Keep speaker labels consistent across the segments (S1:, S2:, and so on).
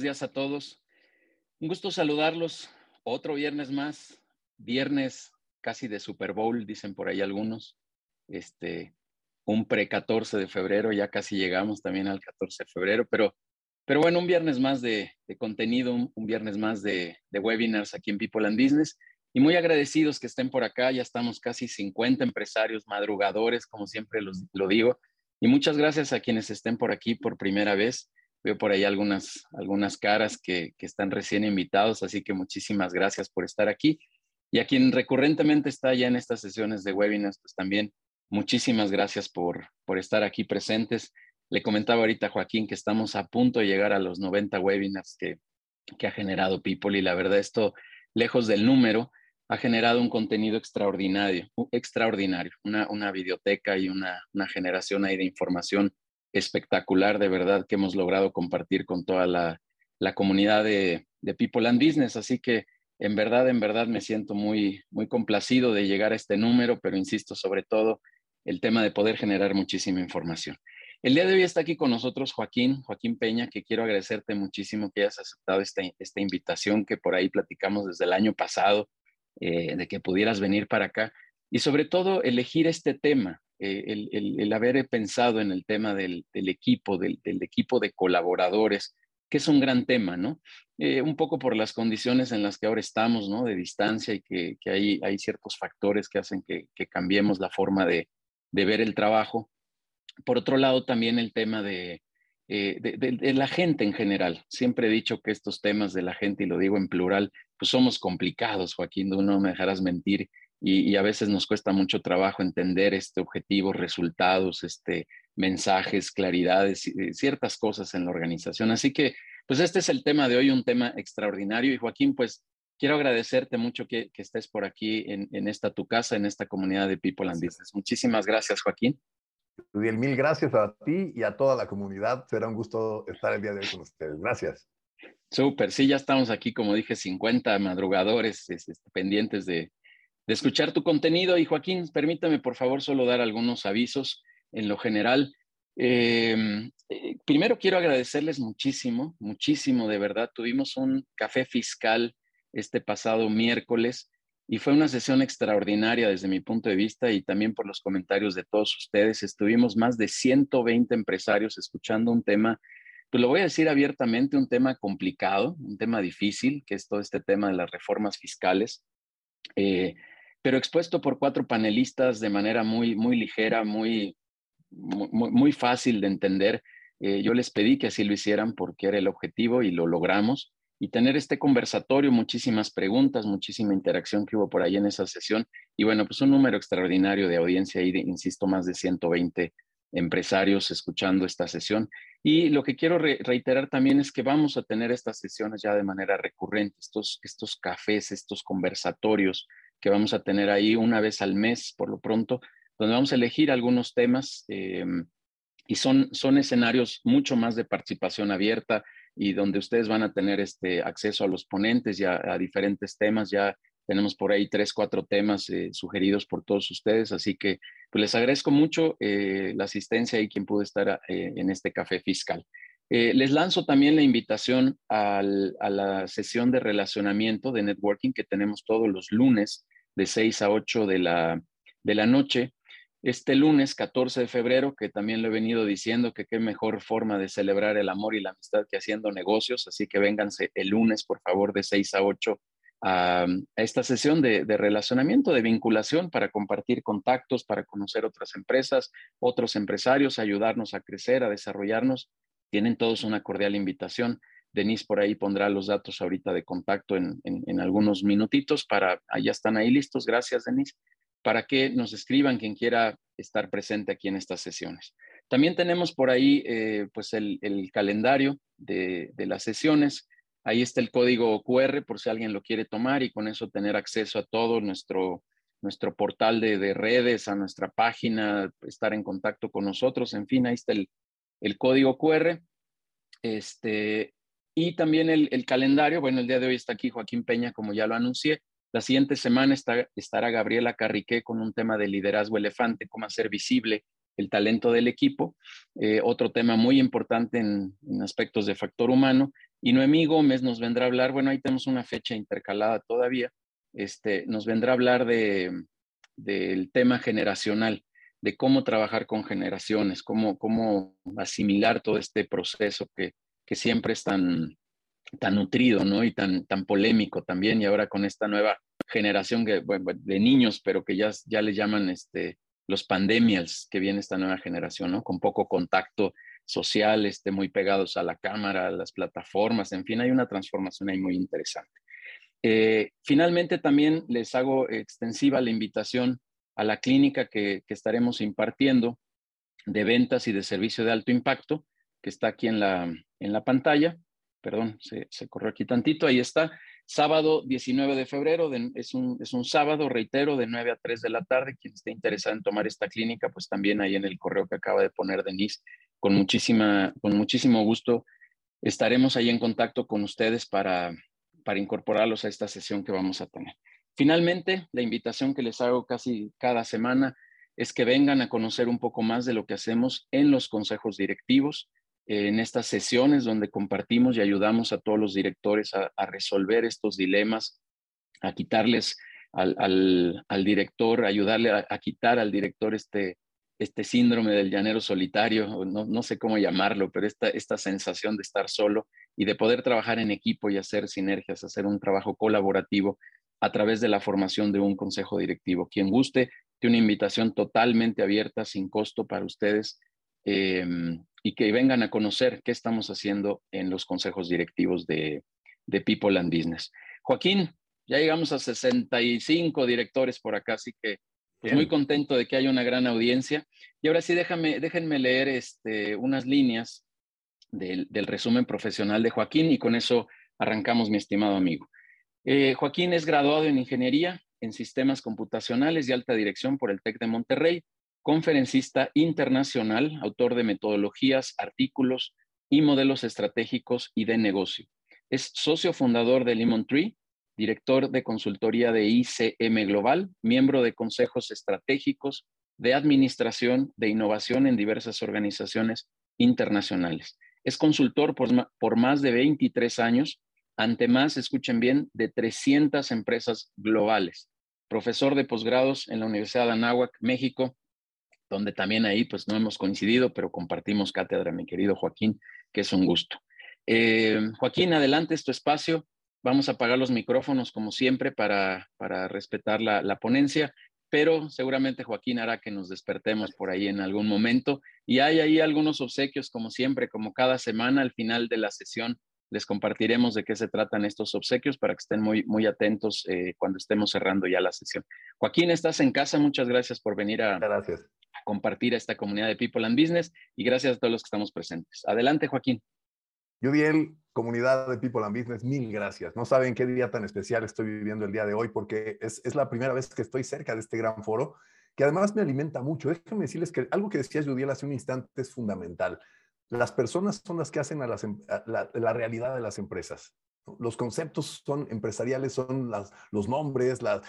S1: Buenos días a todos. Un gusto saludarlos. Otro viernes más, viernes casi de Super Bowl, dicen por ahí algunos. Este, un pre-14 de febrero, ya casi llegamos también al 14 de febrero, pero, pero bueno, un viernes más de, contenido, un, viernes más de, webinars aquí en People and Business. Y muy agradecidos que estén por acá, ya estamos casi 50 empresarios madrugadores, como siempre lo digo. Y muchas gracias a quienes estén por aquí por primera vez. Veo por ahí algunas, algunas caras que, están recién invitados, así que muchísimas gracias por estar aquí. Y a quien recurrentemente está ya en estas sesiones de webinars, pues también muchísimas gracias por, por estar aquí presentes. Le comentaba ahorita a Joaquín que estamos a punto de llegar a los 90 webinars que, que ha generado People y la verdad esto, lejos del número, ha generado un contenido extraordinario, extraordinario, una, una videoteca y una, una generación ahí de información espectacular de verdad que hemos logrado compartir con toda la, comunidad de, People and Business. Así que en verdad, en verdad me siento muy, muy complacido de llegar a este número, pero insisto, sobre todo el tema de poder generar muchísima información. El día de hoy está aquí con nosotros Joaquín, Joaquín Peña, que quiero agradecerte muchísimo que hayas aceptado esta, esta invitación que por ahí platicamos desde el año pasado, eh, de que pudieras venir para acá y sobre todo elegir este tema, eh, el, haber pensado en el tema del, equipo, del, equipo de colaboradores, que es un gran tema, ¿no? Eh, un poco por las condiciones en las que ahora estamos, ¿no? De distancia y que, hay, hay, ciertos factores que hacen que, cambiemos la forma de, ver el trabajo. Por otro lado, también el tema de, eh, de, la gente en general. Siempre he dicho que estos temas de la gente, y lo digo en plural, pues somos complicados, Joaquín, no me dejarás mentir, y, a veces nos cuesta mucho trabajo entender este objetivo, resultados, este, mensajes, claridades, eh, ciertas cosas en la organización. Así que, pues este es el tema de hoy, un tema extraordinario. Y Joaquín, pues quiero agradecerte mucho que, estés por aquí en, esta tu casa, en esta comunidad de People and Business. Muchísimas gracias, Joaquín.
S2: Udiel, mil gracias a ti y a toda la comunidad. Será un gusto estar el día de hoy con ustedes. Gracias.
S1: Súper, sí, ya estamos aquí, como dije, 50 madrugadores este, pendientes de, de escuchar tu contenido. Y Joaquín, permítame por favor solo dar algunos avisos en lo general. Em, eh, primero quiero agradecerles muchísimo, muchísimo de verdad. Tuvimos un café fiscal este pasado miércoles y fue una sesión extraordinaria desde mi punto de vista y también por los comentarios de todos ustedes. Estuvimos más de 120 empresarios escuchando un tema, pues lo voy a decir abiertamente, un tema complicado, un tema difícil, que es todo este tema de las reformas fiscales. Eh, pero expuesto por cuatro panelistas de manera muy, muy ligera, muy, muy, fácil de entender. Eh, yo les pedí que así lo hicieran porque era el objetivo y lo logramos. Y tener este conversatorio, muchísimas preguntas, muchísima interacción que hubo por ahí en esa sesión. Y bueno, pues un número extraordinario de audiencia ahí, insisto, más de 120 empresarios escuchando esta sesión. Y lo que quiero reiterar también es que vamos a tener estas sesiones ya de manera recurrente, estos, estos cafés, estos conversatorios que vamos a tener ahí una vez al mes, por lo pronto, donde vamos a elegir algunos temas eh, y son, son escenarios mucho más de participación abierta y donde ustedes van a tener este acceso a los ponentes y a, diferentes temas. Ya tenemos por ahí tres, cuatro temas eh, sugeridos por todos ustedes, así que pues les agradezco mucho eh, la asistencia y quien pudo estar en este café fiscal. les lanzo también la invitación a la sesión de relacionamiento de networking que tenemos todos los lunes de 6 a 8 de la, de la noche. Este lunes 14 de febrero, que también lo he venido diciendo que qué mejor forma de celebrar el amor y la amistad que haciendo negocios, así que vénganse el lunes, por favor, de 6 a 8 a, esta sesión de, de, relacionamiento, de vinculación para compartir contactos, para conocer otras empresas, otros empresarios, ayudarnos a crecer, a desarrollarnos. Tienen todos una cordial invitación. Denise por ahí pondrá los datos ahorita de contacto en, algunos minutitos para, ya están ahí listos, gracias Denise, para que nos escriban quien quiera estar presente aquí en estas sesiones. También tenemos por ahí eh, pues el, calendario de, las sesiones. Ahí está el código QR por si alguien lo quiere tomar y con eso tener acceso a todo nuestro, nuestro portal de, redes, a nuestra página, estar en contacto con nosotros. En fin, ahí está el, el código QR. Este, y también el, calendario, bueno, el día de hoy está aquí Joaquín Peña, como ya lo anuncié. La siguiente semana está, estará Gabriela Carriqué con un tema de liderazgo elefante, cómo hacer visible el talento del equipo. Eh, otro tema muy importante en, aspectos de factor humano. Y Noemí Gómez nos vendrá a hablar, bueno, ahí tenemos una fecha intercalada todavía, este, nos vendrá a hablar de, del tema generacional, de cómo trabajar con generaciones, cómo, cómo asimilar todo este proceso que, que siempre es tan, tan nutrido, ¿no? Y tan, tan polémico también, y ahora con esta nueva generación de niños, pero que ya, ya le llaman este, los pandemials, que viene esta nueva generación, ¿no? Con poco contacto social, este, muy pegados a la cámara, a las plataformas, en fin, hay una transformación ahí muy interesante. Eh, finalmente, también les hago extensiva la invitación a la clínica que, estaremos impartiendo de ventas y de servicio de alto impacto, que está aquí en la, en la pantalla. Perdón, se, se corrió aquí tantito, ahí está. Sábado 19 de febrero, es, un, es un sábado, reitero, de 9 a 3 de la tarde. Quien esté interesado en tomar esta clínica, pues también ahí en el correo que acaba de poner Denise, con, muchísima, con muchísimo gusto estaremos ahí en contacto con ustedes para, para incorporarlos a esta sesión que vamos a tener. Finalmente, la invitación que les hago casi cada semana es que vengan a conocer un poco más de lo que hacemos en los consejos directivos, en estas sesiones donde compartimos y ayudamos a todos los directores a, resolver estos dilemas, a quitarles al, director, ayudarle a, quitar al director este, este síndrome del llanero solitario, no, no sé cómo llamarlo, pero esta, esta sensación de estar solo y de poder trabajar en equipo y hacer sinergias, hacer un trabajo colaborativo a través de la formación de un consejo directivo. Quien guste, tiene una invitación totalmente abierta, sin costo para ustedes, em, y que vengan a conocer qué estamos haciendo en los consejos directivos de, de People and Business. Joaquín, ya llegamos a 65 directores por acá, así que pues muy contento de que haya una gran audiencia. Y ahora sí, déjame, déjenme leer este, unas líneas del, del resumen profesional de Joaquín y con eso arrancamos, mi estimado amigo. Eh, Joaquín es graduado en Ingeniería en Sistemas Computacionales y Alta Dirección por el TEC de Monterrey, conferencista internacional, autor de metodologías, artículos y modelos estratégicos y de negocio. Es socio fundador de Lemon Tree, director de consultoría de ICM Global, miembro de consejos estratégicos de administración de innovación en diversas organizaciones internacionales. Es consultor por, más de 23 años ante más, escuchen bien, de 300 empresas globales. Profesor de posgrados en la Universidad de Anáhuac, México, donde también ahí pues no hemos coincidido, pero compartimos cátedra, mi querido Joaquín, que es un gusto. Eh, Joaquín, adelante es tu espacio. Vamos a apagar los micrófonos como siempre para, para respetar la, la ponencia, pero seguramente Joaquín hará que nos despertemos por ahí en algún momento. Y hay ahí algunos obsequios, como siempre, como cada semana al final de la sesión les compartiremos de qué se tratan estos obsequios para que estén muy, muy atentos eh, cuando estemos cerrando ya la sesión. Joaquín, estás en casa. Muchas gracias por venir a,
S2: gracias.
S1: compartir esta comunidad de People and Business y gracias a todos los que estamos presentes. Adelante, Joaquín.
S2: Yudiel, comunidad de People and Business, mil gracias. No saben qué día tan especial estoy viviendo el día de hoy porque es, es la primera vez que estoy cerca de este gran foro que además me alimenta mucho. Déjenme decirles que algo que decía Yudiel hace un instante es fundamental. Las personas son las que hacen a, em, la, realidad de las empresas. Los conceptos son empresariales, son los nombres, la,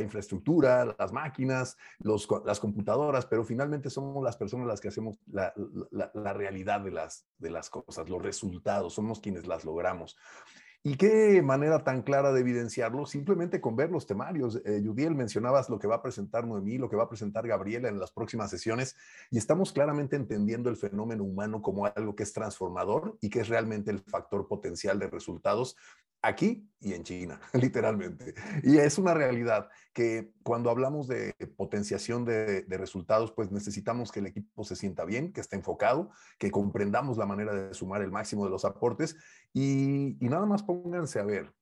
S2: infraestructura, las máquinas, las computadoras, pero finalmente somos las personas las que hacemos la, realidad de las, de las cosas, los resultados, somos quienes las logramos. ¿Y qué manera tan clara de evidenciarlo? Simplemente con ver los temarios. Eh, Yudiel, mencionabas lo que va a presentar Noemí, lo que va a presentar Gabriela en las próximas sesiones, y estamos claramente entendiendo el fenómeno humano como algo que es transformador y que es realmente el factor potencial de resultados aquí y en China, literalmente. Y es una realidad que cuando hablamos de potenciación de, resultados, pues necesitamos que el equipo se sienta bien, que esté enfocado, que comprendamos la manera de sumar el máximo de los aportes y, nada más pónganse a ver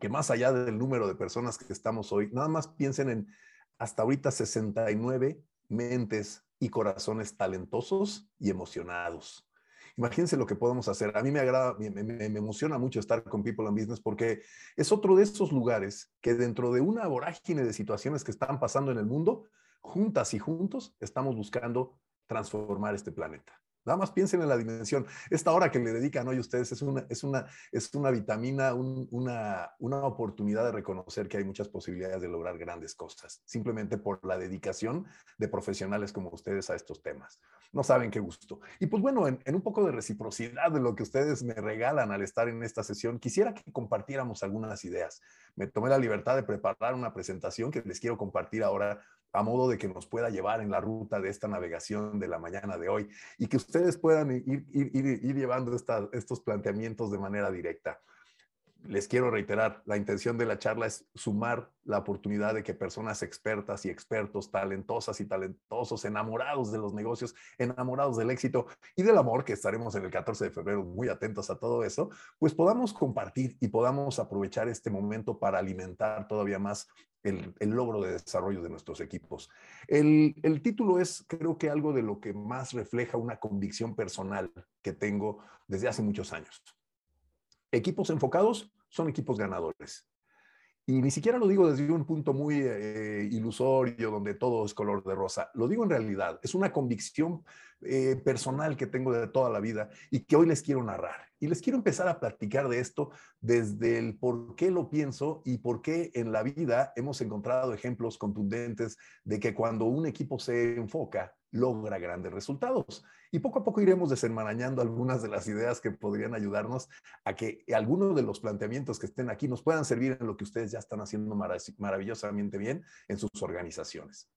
S2: que más allá del número de personas que estamos hoy, nada más piensen en hasta ahorita 69 mentes y corazones talentosos y emocionados Imagínense lo que podemos hacer. A mí me agrada, me, me, emociona mucho estar con People and Business porque es otro de esos lugares que dentro de una vorágine de situaciones que están pasando en el mundo, juntas y juntos estamos buscando transformar este planeta. Nada más piensen en la dimensión. Esta hora que le dedican hoy ustedes es una, es una, es una vitamina, una, una oportunidad de reconocer que hay muchas posibilidades de lograr grandes cosas, simplemente por la dedicación de profesionales como ustedes a estos temas. No saben qué gusto. Y pues bueno, en, en un poco de reciprocidad de lo que ustedes me regalan al estar en esta sesión, quisiera que compartiéramos algunas ideas. Me tomé la libertad de preparar una presentación que les quiero compartir ahora a modo de que nos pueda llevar en la ruta de esta navegación de la mañana de hoy y que ustedes puedan ir, llevando estos planteamientos de manera directa. Les quiero reiterar, la intención de la charla es sumar la oportunidad de que personas expertas y expertos, talentosas y talentosos, enamorados de los negocios, enamorados del éxito y del amor, que estaremos en el 14 de febrero muy atentos a todo eso, pues podamos compartir y podamos aprovechar este momento para alimentar todavía más el, logro de desarrollo de nuestros equipos. El, título es, creo que algo de lo que más refleja una convicción personal que tengo desde hace muchos años. Equipos enfocados son equipos ganadores. Y ni siquiera lo digo desde un punto muy eh, ilusorio, donde todo es color de rosa. Lo digo en realidad. Es una convicción eh, personal que tengo de toda la vida y que hoy les quiero narrar. Y les quiero empezar a platicar de esto desde el por qué lo pienso y por qué en la vida hemos encontrado ejemplos contundentes de que cuando un equipo se enfoca, logra grandes resultados. Y poco a poco iremos desenmarañando algunas de las ideas que podrían ayudarnos a que algunos de los planteamientos que estén aquí nos puedan servir en lo que ustedes ya están haciendo maravillosamente bien en sus organizaciones.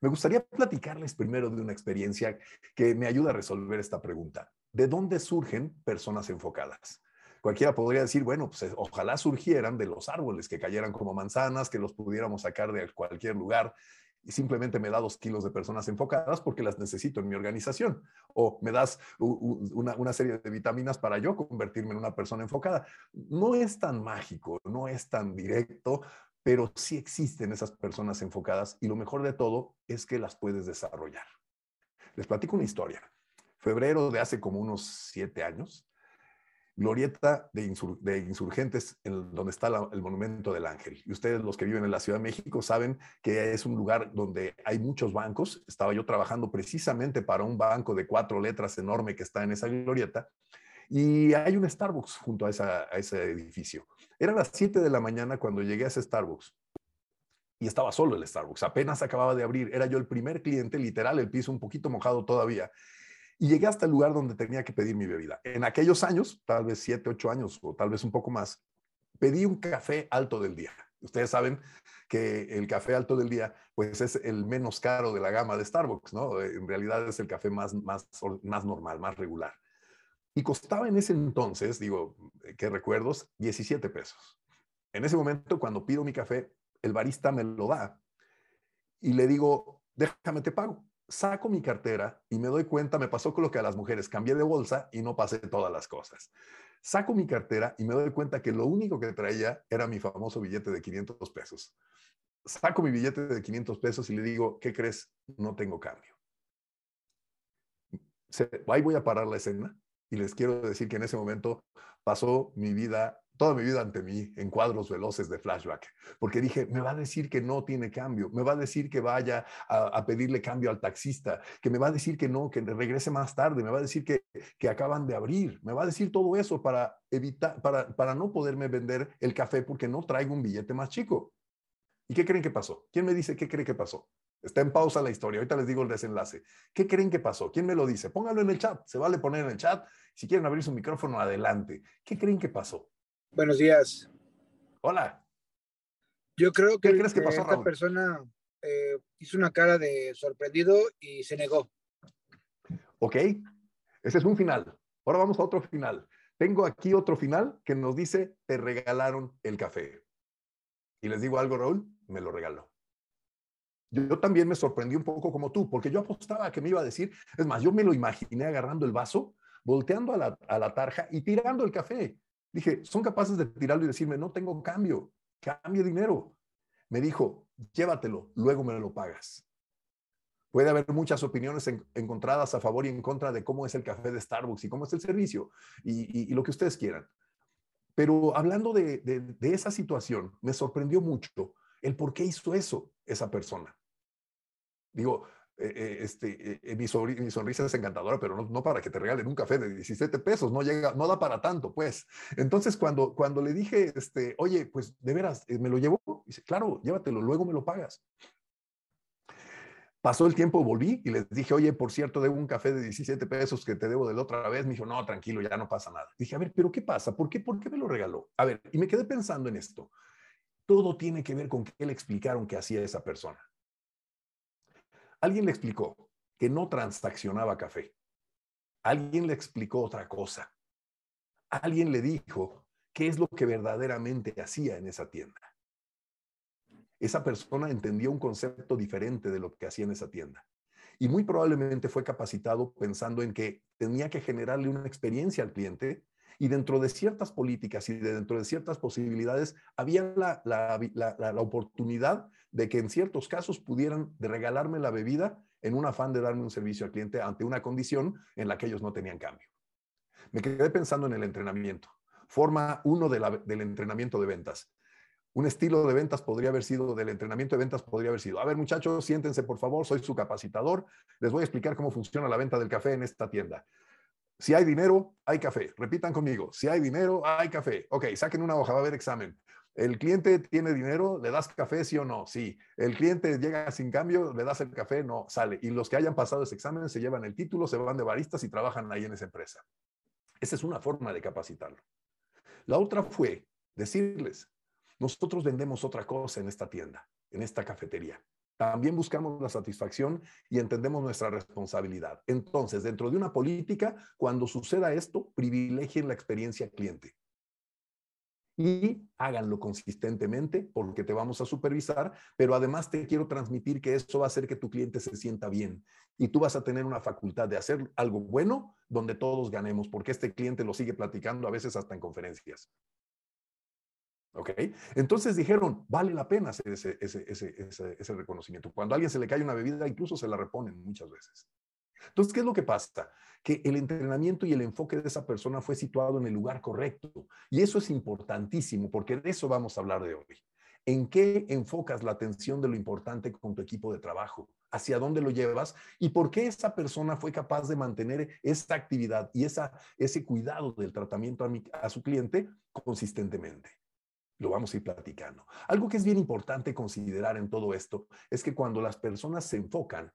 S2: Me gustaría platicarles primero de una experiencia que me ayuda a resolver esta pregunta. ¿De dónde surgen personas enfocadas? Cualquiera podría decir, bueno, pues ojalá surgieran de los árboles, que cayeran como manzanas, que los pudiéramos sacar de cualquier lugar y simplemente me da dos kilos de personas enfocadas porque las necesito en mi organización. O me das una, serie de vitaminas para yo convertirme en una persona enfocada. No es tan mágico, no es tan directo, pero sí existen esas personas enfocadas y lo mejor de todo es que las puedes desarrollar. Les platico una historia. Febrero de hace como unos siete años, glorieta de, insurgentes, en donde está el monumento del ángel. Y ustedes, los que viven en la Ciudad de México, saben que es un lugar donde hay muchos bancos. Estaba yo trabajando precisamente para un banco de cuatro letras enorme que está en esa glorieta. Y hay un Starbucks junto a, a ese edificio. Era las 7 de la mañana cuando llegué a ese Starbucks. Y estaba solo el Starbucks, apenas acababa de abrir. Era yo el primer cliente, literal, el piso un poquito mojado todavía y llegué hasta el lugar donde tenía que pedir mi bebida. En aquellos años, tal vez siete, ocho años o tal vez un poco más, pedí un café alto del día. Ustedes saben que el café alto del día, pues es el menos caro de la gama de Starbucks, ¿no? En realidad es el café más, más, más normal, más regular. Y costaba en ese entonces, digo, ¿qué recuerdos? 17 pesos. En ese momento, cuando pido mi café, el barista me lo da y le digo, déjame te pago saco mi cartera y me doy cuenta, me pasó con lo que a las mujeres, cambié de bolsa y no pasé todas las cosas. Saco mi cartera y me doy cuenta que lo único que traía era mi famoso billete de 500 pesos. Saco mi billete de 500 pesos y le digo, ¿qué crees? No tengo cambio. ahí voy a parar la escena y les quiero decir que en ese momento pasó mi vida toda mi vida ante mí en cuadros veloces de flashback, porque dije, me va a decir que no tiene cambio, me va a decir que vaya a, pedirle cambio al taxista, que me va a decir que no, que regrese más tarde, me va a decir que, que acaban de abrir, me va a decir todo eso para evitar, para, para no poderme vender el café porque no traigo un billete más chico. ¿Y qué creen que pasó? ¿Quién me dice qué cree que pasó? Está en pausa la historia. Ahorita les digo el desenlace. ¿Qué creen que pasó? ¿Quién me lo dice? Pónganlo en el chat. Se vale poner en el chat. Si quieren abrir su micrófono, adelante. ¿Qué creen que pasó?
S3: Buenos días.
S2: Hola.
S3: Yo creo que, ¿Qué que pasó, esta persona eh, hizo una cara de sorprendido y se negó.
S2: Ok, ese es un final. Ahora vamos a otro final. Tengo aquí otro final que nos dice, te regalaron el café. Y les digo algo, Raúl, me lo regaló. Yo también me sorprendí un poco como tú, porque yo apostaba que me iba a decir, es más, yo me lo imaginé agarrando el vaso, volteando a la, a la tarja y tirando el café. Dije, son capaces de tirarlo y decirme, no tengo cambio, cambio dinero. Me dijo, llévatelo, luego me lo pagas. Puede haber muchas opiniones encontradas a favor y en contra de cómo es el café de Starbucks y cómo es el servicio y, lo que ustedes quieran. Pero hablando de, de, esa situación, me sorprendió mucho el por qué hizo eso esa persona. Digo, eh, eh, este, eh, mi, sonrisa es encantadora, pero no, para que te regalen un café de 17 pesos, no llega, no da para tanto, pues. Entonces, cuando, cuando le dije, este, oye, pues de veras, ¿me lo llevo? Claro, llévatelo, luego me lo pagas. Pasó el tiempo, volví y les dije, oye, por cierto, debo un café de 17 pesos que te debo de la otra vez. Me dijo, no, tranquilo, ya no pasa nada. Dije, a ver, pero ¿qué pasa? ¿Por qué, ¿Por qué me lo regaló? A ver, y me quedé pensando en esto. Todo tiene que ver con qué le explicaron que hacía esa persona. Alguien le explicó que no transaccionaba café. Alguien le explicó otra cosa. Alguien le dijo qué es lo que verdaderamente hacía en esa tienda. Esa persona entendió un concepto diferente de lo que hacía en esa tienda. Y muy probablemente fue capacitado pensando en que tenía que generarle una experiencia al cliente y dentro de ciertas políticas y dentro de ciertas posibilidades había la, la, oportunidad de que en ciertos casos pudieran regalarme la bebida en un afán de darme un servicio al cliente ante una condición en la que ellos no tenían cambio. Me quedé pensando en el entrenamiento. Forma uno del entrenamiento de ventas. Un estilo de ventas podría haber sido, del entrenamiento de ventas podría haber sido, a ver muchachos, siéntense por favor, soy su capacitador, les voy a explicar cómo funciona la venta del café en esta tienda. Si hay dinero, hay café. Repitan conmigo. Si hay dinero, hay café. Ok, saquen una hoja, va a haber examen. ¿El cliente tiene dinero? ¿Le das café, sí o no? Sí. ¿El cliente llega sin cambio? ¿Le das el café? No, sale. Y los que hayan pasado ese examen se llevan el título, se van de baristas y trabajan ahí en esa empresa. Esa es una forma de capacitarlo. La otra fue decirles, nosotros vendemos otra cosa en esta tienda, en esta cafetería. También buscamos la satisfacción y entendemos nuestra responsabilidad. Entonces, dentro de una política, cuando suceda esto, privilegien la experiencia cliente. Y háganlo consistentemente porque te vamos a supervisar, pero además te quiero transmitir que eso va a hacer que tu cliente se sienta bien y tú vas a tener una facultad de hacer algo bueno donde todos ganemos, porque este cliente lo sigue platicando a veces hasta en conferencias. ¿Ok? Entonces dijeron, vale la pena hacer ese, ese, reconocimiento. Cuando a alguien se le cae una bebida, incluso se la reponen muchas veces. Entonces, ¿qué es lo que pasa? Que el entrenamiento y el enfoque de esa persona fue situado en el lugar correcto. Y eso es importantísimo, porque de eso vamos a hablar de hoy. ¿En qué enfocas la atención de lo importante con tu equipo de trabajo? ¿Hacia dónde lo llevas? ¿Y por qué esa persona fue capaz de mantener esta actividad y esa, ese cuidado del tratamiento a, a su cliente consistentemente? Lo vamos a ir platicando. Algo que es bien importante considerar en todo esto es que cuando las personas se enfocan,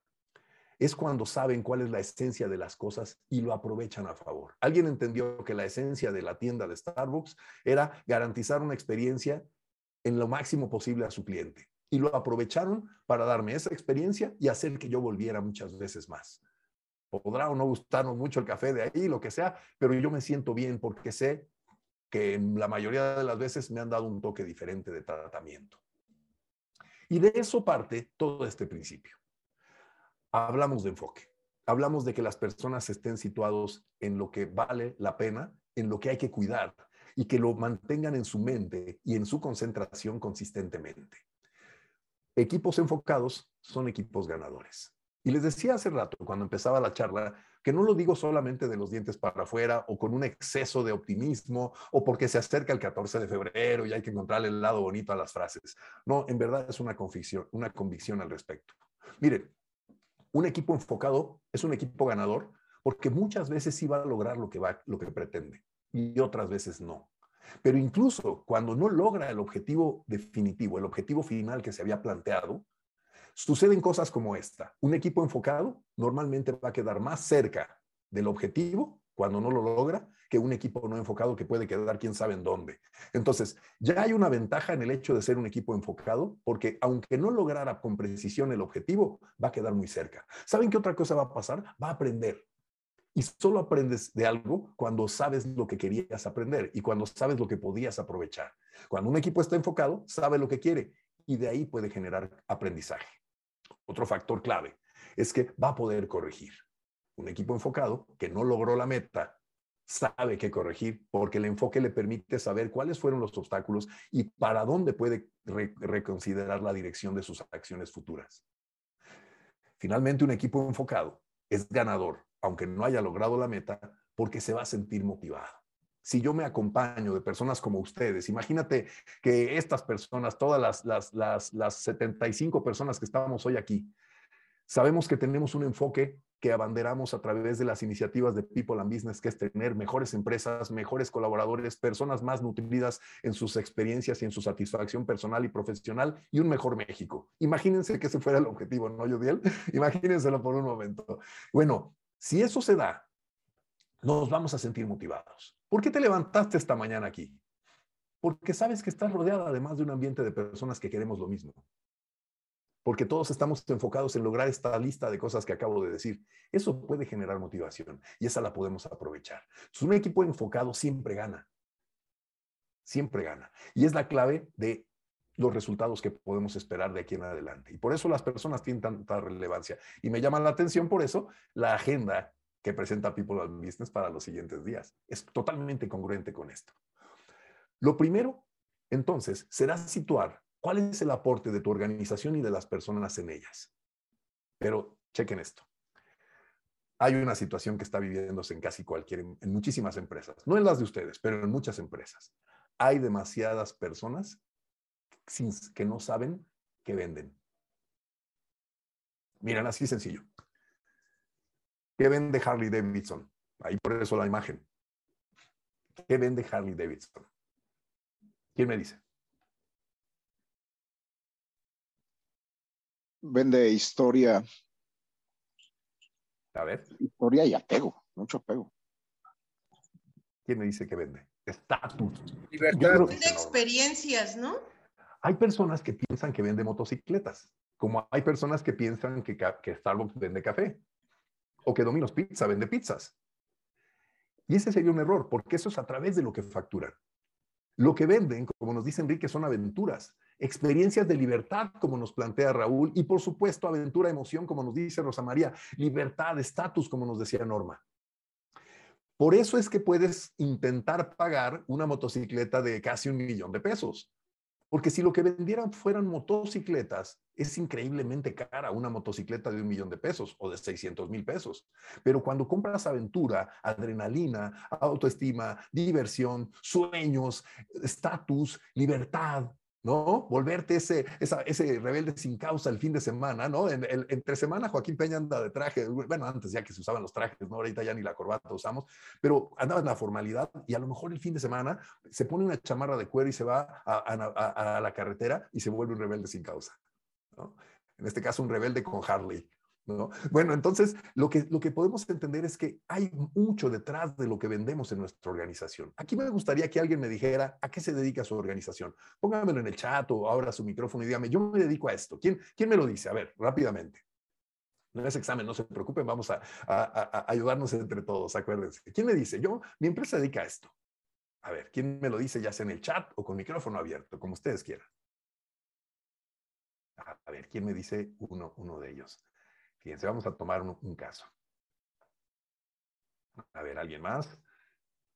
S2: es cuando saben cuál es la esencia de las cosas y lo aprovechan a favor. Alguien entendió que la esencia de la tienda de Starbucks era garantizar una experiencia en lo máximo posible a su cliente. Y lo aprovecharon para darme esa experiencia y hacer que yo volviera muchas veces más. Podrá o no gustarnos mucho el café de ahí, lo que sea, pero yo me siento bien porque sé que la mayoría de las veces me han dado un toque diferente de tratamiento. Y de eso parte todo este principio. Hablamos de enfoque. Hablamos de que las personas estén situados en lo que vale la pena, en lo que hay que cuidar y que lo mantengan en su mente y en su concentración consistentemente. Equipos enfocados son equipos ganadores. Y les decía hace rato, cuando empezaba la charla, que no lo digo solamente de los dientes para afuera o con un exceso de optimismo o porque se acerca el 14 de febrero y hay que encontrar el lado bonito a las frases. No, en verdad es una convicción, una convicción al respecto. Miren, un equipo enfocado es un equipo ganador porque muchas veces sí va a lograr lo que, va, lo que pretende y otras veces no. Pero incluso cuando no logra el objetivo definitivo, el objetivo final que se había planteado, Suceden cosas como esta. Un equipo enfocado normalmente va a quedar más cerca del objetivo cuando no lo logra que un equipo no enfocado que puede quedar quién sabe en dónde. Entonces, ya hay una ventaja en el hecho de ser un equipo enfocado porque aunque no lograra con precisión el objetivo, va a quedar muy cerca. ¿Saben qué otra cosa va a pasar? Va a aprender. Y solo aprendes de algo cuando sabes lo que querías aprender y cuando sabes lo que podías aprovechar. Cuando un equipo está enfocado, sabe lo que quiere y de ahí puede generar aprendizaje. Otro factor clave es que va a poder corregir. Un equipo enfocado que no logró la meta sabe qué corregir porque el enfoque le permite saber cuáles fueron los obstáculos y para dónde puede reconsiderar la dirección de sus acciones futuras. Finalmente, un equipo enfocado es ganador, aunque no haya logrado la meta, porque se va a sentir motivado si yo me acompaño de personas como ustedes, imagínate que estas personas, todas las, las, las, las 75 personas que estamos hoy aquí, Sabemos que tenemos un enfoque que abanderamos a través de las iniciativas de People and Business, que es tener mejores empresas, mejores colaboradores, personas más nutridas en sus experiencias y en su satisfacción personal y profesional y un mejor México. Imagínense que ese fuera el objetivo, ¿no, Yudiel? Imagínenselo por un momento. Bueno, si eso se da, nos vamos a sentir motivados. ¿Por qué te levantaste esta mañana aquí? Porque sabes que estás rodeada además de un ambiente de personas que queremos lo mismo porque todos estamos enfocados en lograr esta lista de cosas que acabo de decir. Eso puede generar motivación y esa la podemos aprovechar. un equipo enfocado siempre gana. Siempre gana. Y es la clave de los resultados que podemos esperar de aquí en adelante. Y por eso las personas tienen tanta relevancia. Y me llama la atención por eso la agenda que presenta People and Business para los siguientes días. Es totalmente congruente con esto. Lo primero, entonces, será situar ¿Cuál es el aporte de tu organización y de las personas en ellas? Pero chequen esto. Hay una situación que está viviéndose en casi cualquier, en muchísimas empresas, no en las de ustedes, pero en muchas empresas. Hay demasiadas personas que no saben qué venden. Miren, así sencillo. ¿Qué vende Harley Davidson? Ahí por eso la imagen. ¿Qué vende Harley Davidson? ¿Quién me dice?
S4: Vende historia.
S2: A ver.
S4: Historia y apego, mucho apego.
S2: ¿Quién me dice que vende? Estatus.
S5: Libertad. Vende experiencias, ¿no?
S2: Hay personas que piensan que vende motocicletas, como hay personas que piensan que, que Starbucks vende café o que Domino's Pizza vende pizzas. Y ese sería un error, porque eso es a través de lo que facturan. Lo que venden, como nos dice Enrique, son aventuras experiencias de libertad, como nos plantea Raúl, y por supuesto aventura, emoción, como nos dice Rosa María, libertad, estatus, como nos decía Norma. Por eso es que puedes intentar pagar una motocicleta de casi un millón de pesos. Porque si lo que vendieran fueran motocicletas, es increíblemente cara una motocicleta de un millón de pesos o de 600 mil pesos. Pero cuando compras aventura, adrenalina, autoestima, diversión, sueños, estatus, libertad, ¿no? Volverte ese, ese rebelde sin causa el fin de semana, ¿no? En, entre semana Joaquín Peña anda de traje, bueno, antes ya que se usaban los trajes, ¿no? Ahorita ya ni la corbata usamos, pero andaba en la formalidad y a lo mejor el fin de semana se pone una chamarra de cuero y se va a, a la carretera y se vuelve un rebelde sin causa, ¿no? En este caso, un rebelde con Harley, bueno, entonces lo que, lo que podemos entender es que hay mucho detrás de lo que vendemos en nuestra organización. Aquí me gustaría que alguien me dijera a qué se dedica su organización. Póngamelo en el chat o ahora su micrófono y dígame, yo me dedico a esto. ¿Quién, quién me lo dice? A ver, rápidamente. No es examen, no se preocupen, vamos a, a, ayudarnos entre todos, acuérdense. ¿Quién me dice? Yo, mi empresa dedica a esto. A ver, ¿quién me lo dice ya sea en el chat o con micrófono abierto, como ustedes quieran? A ver, ¿quién me dice uno, uno de ellos? Fíjense, vamos a tomar un, caso. A ver, ¿alguien más?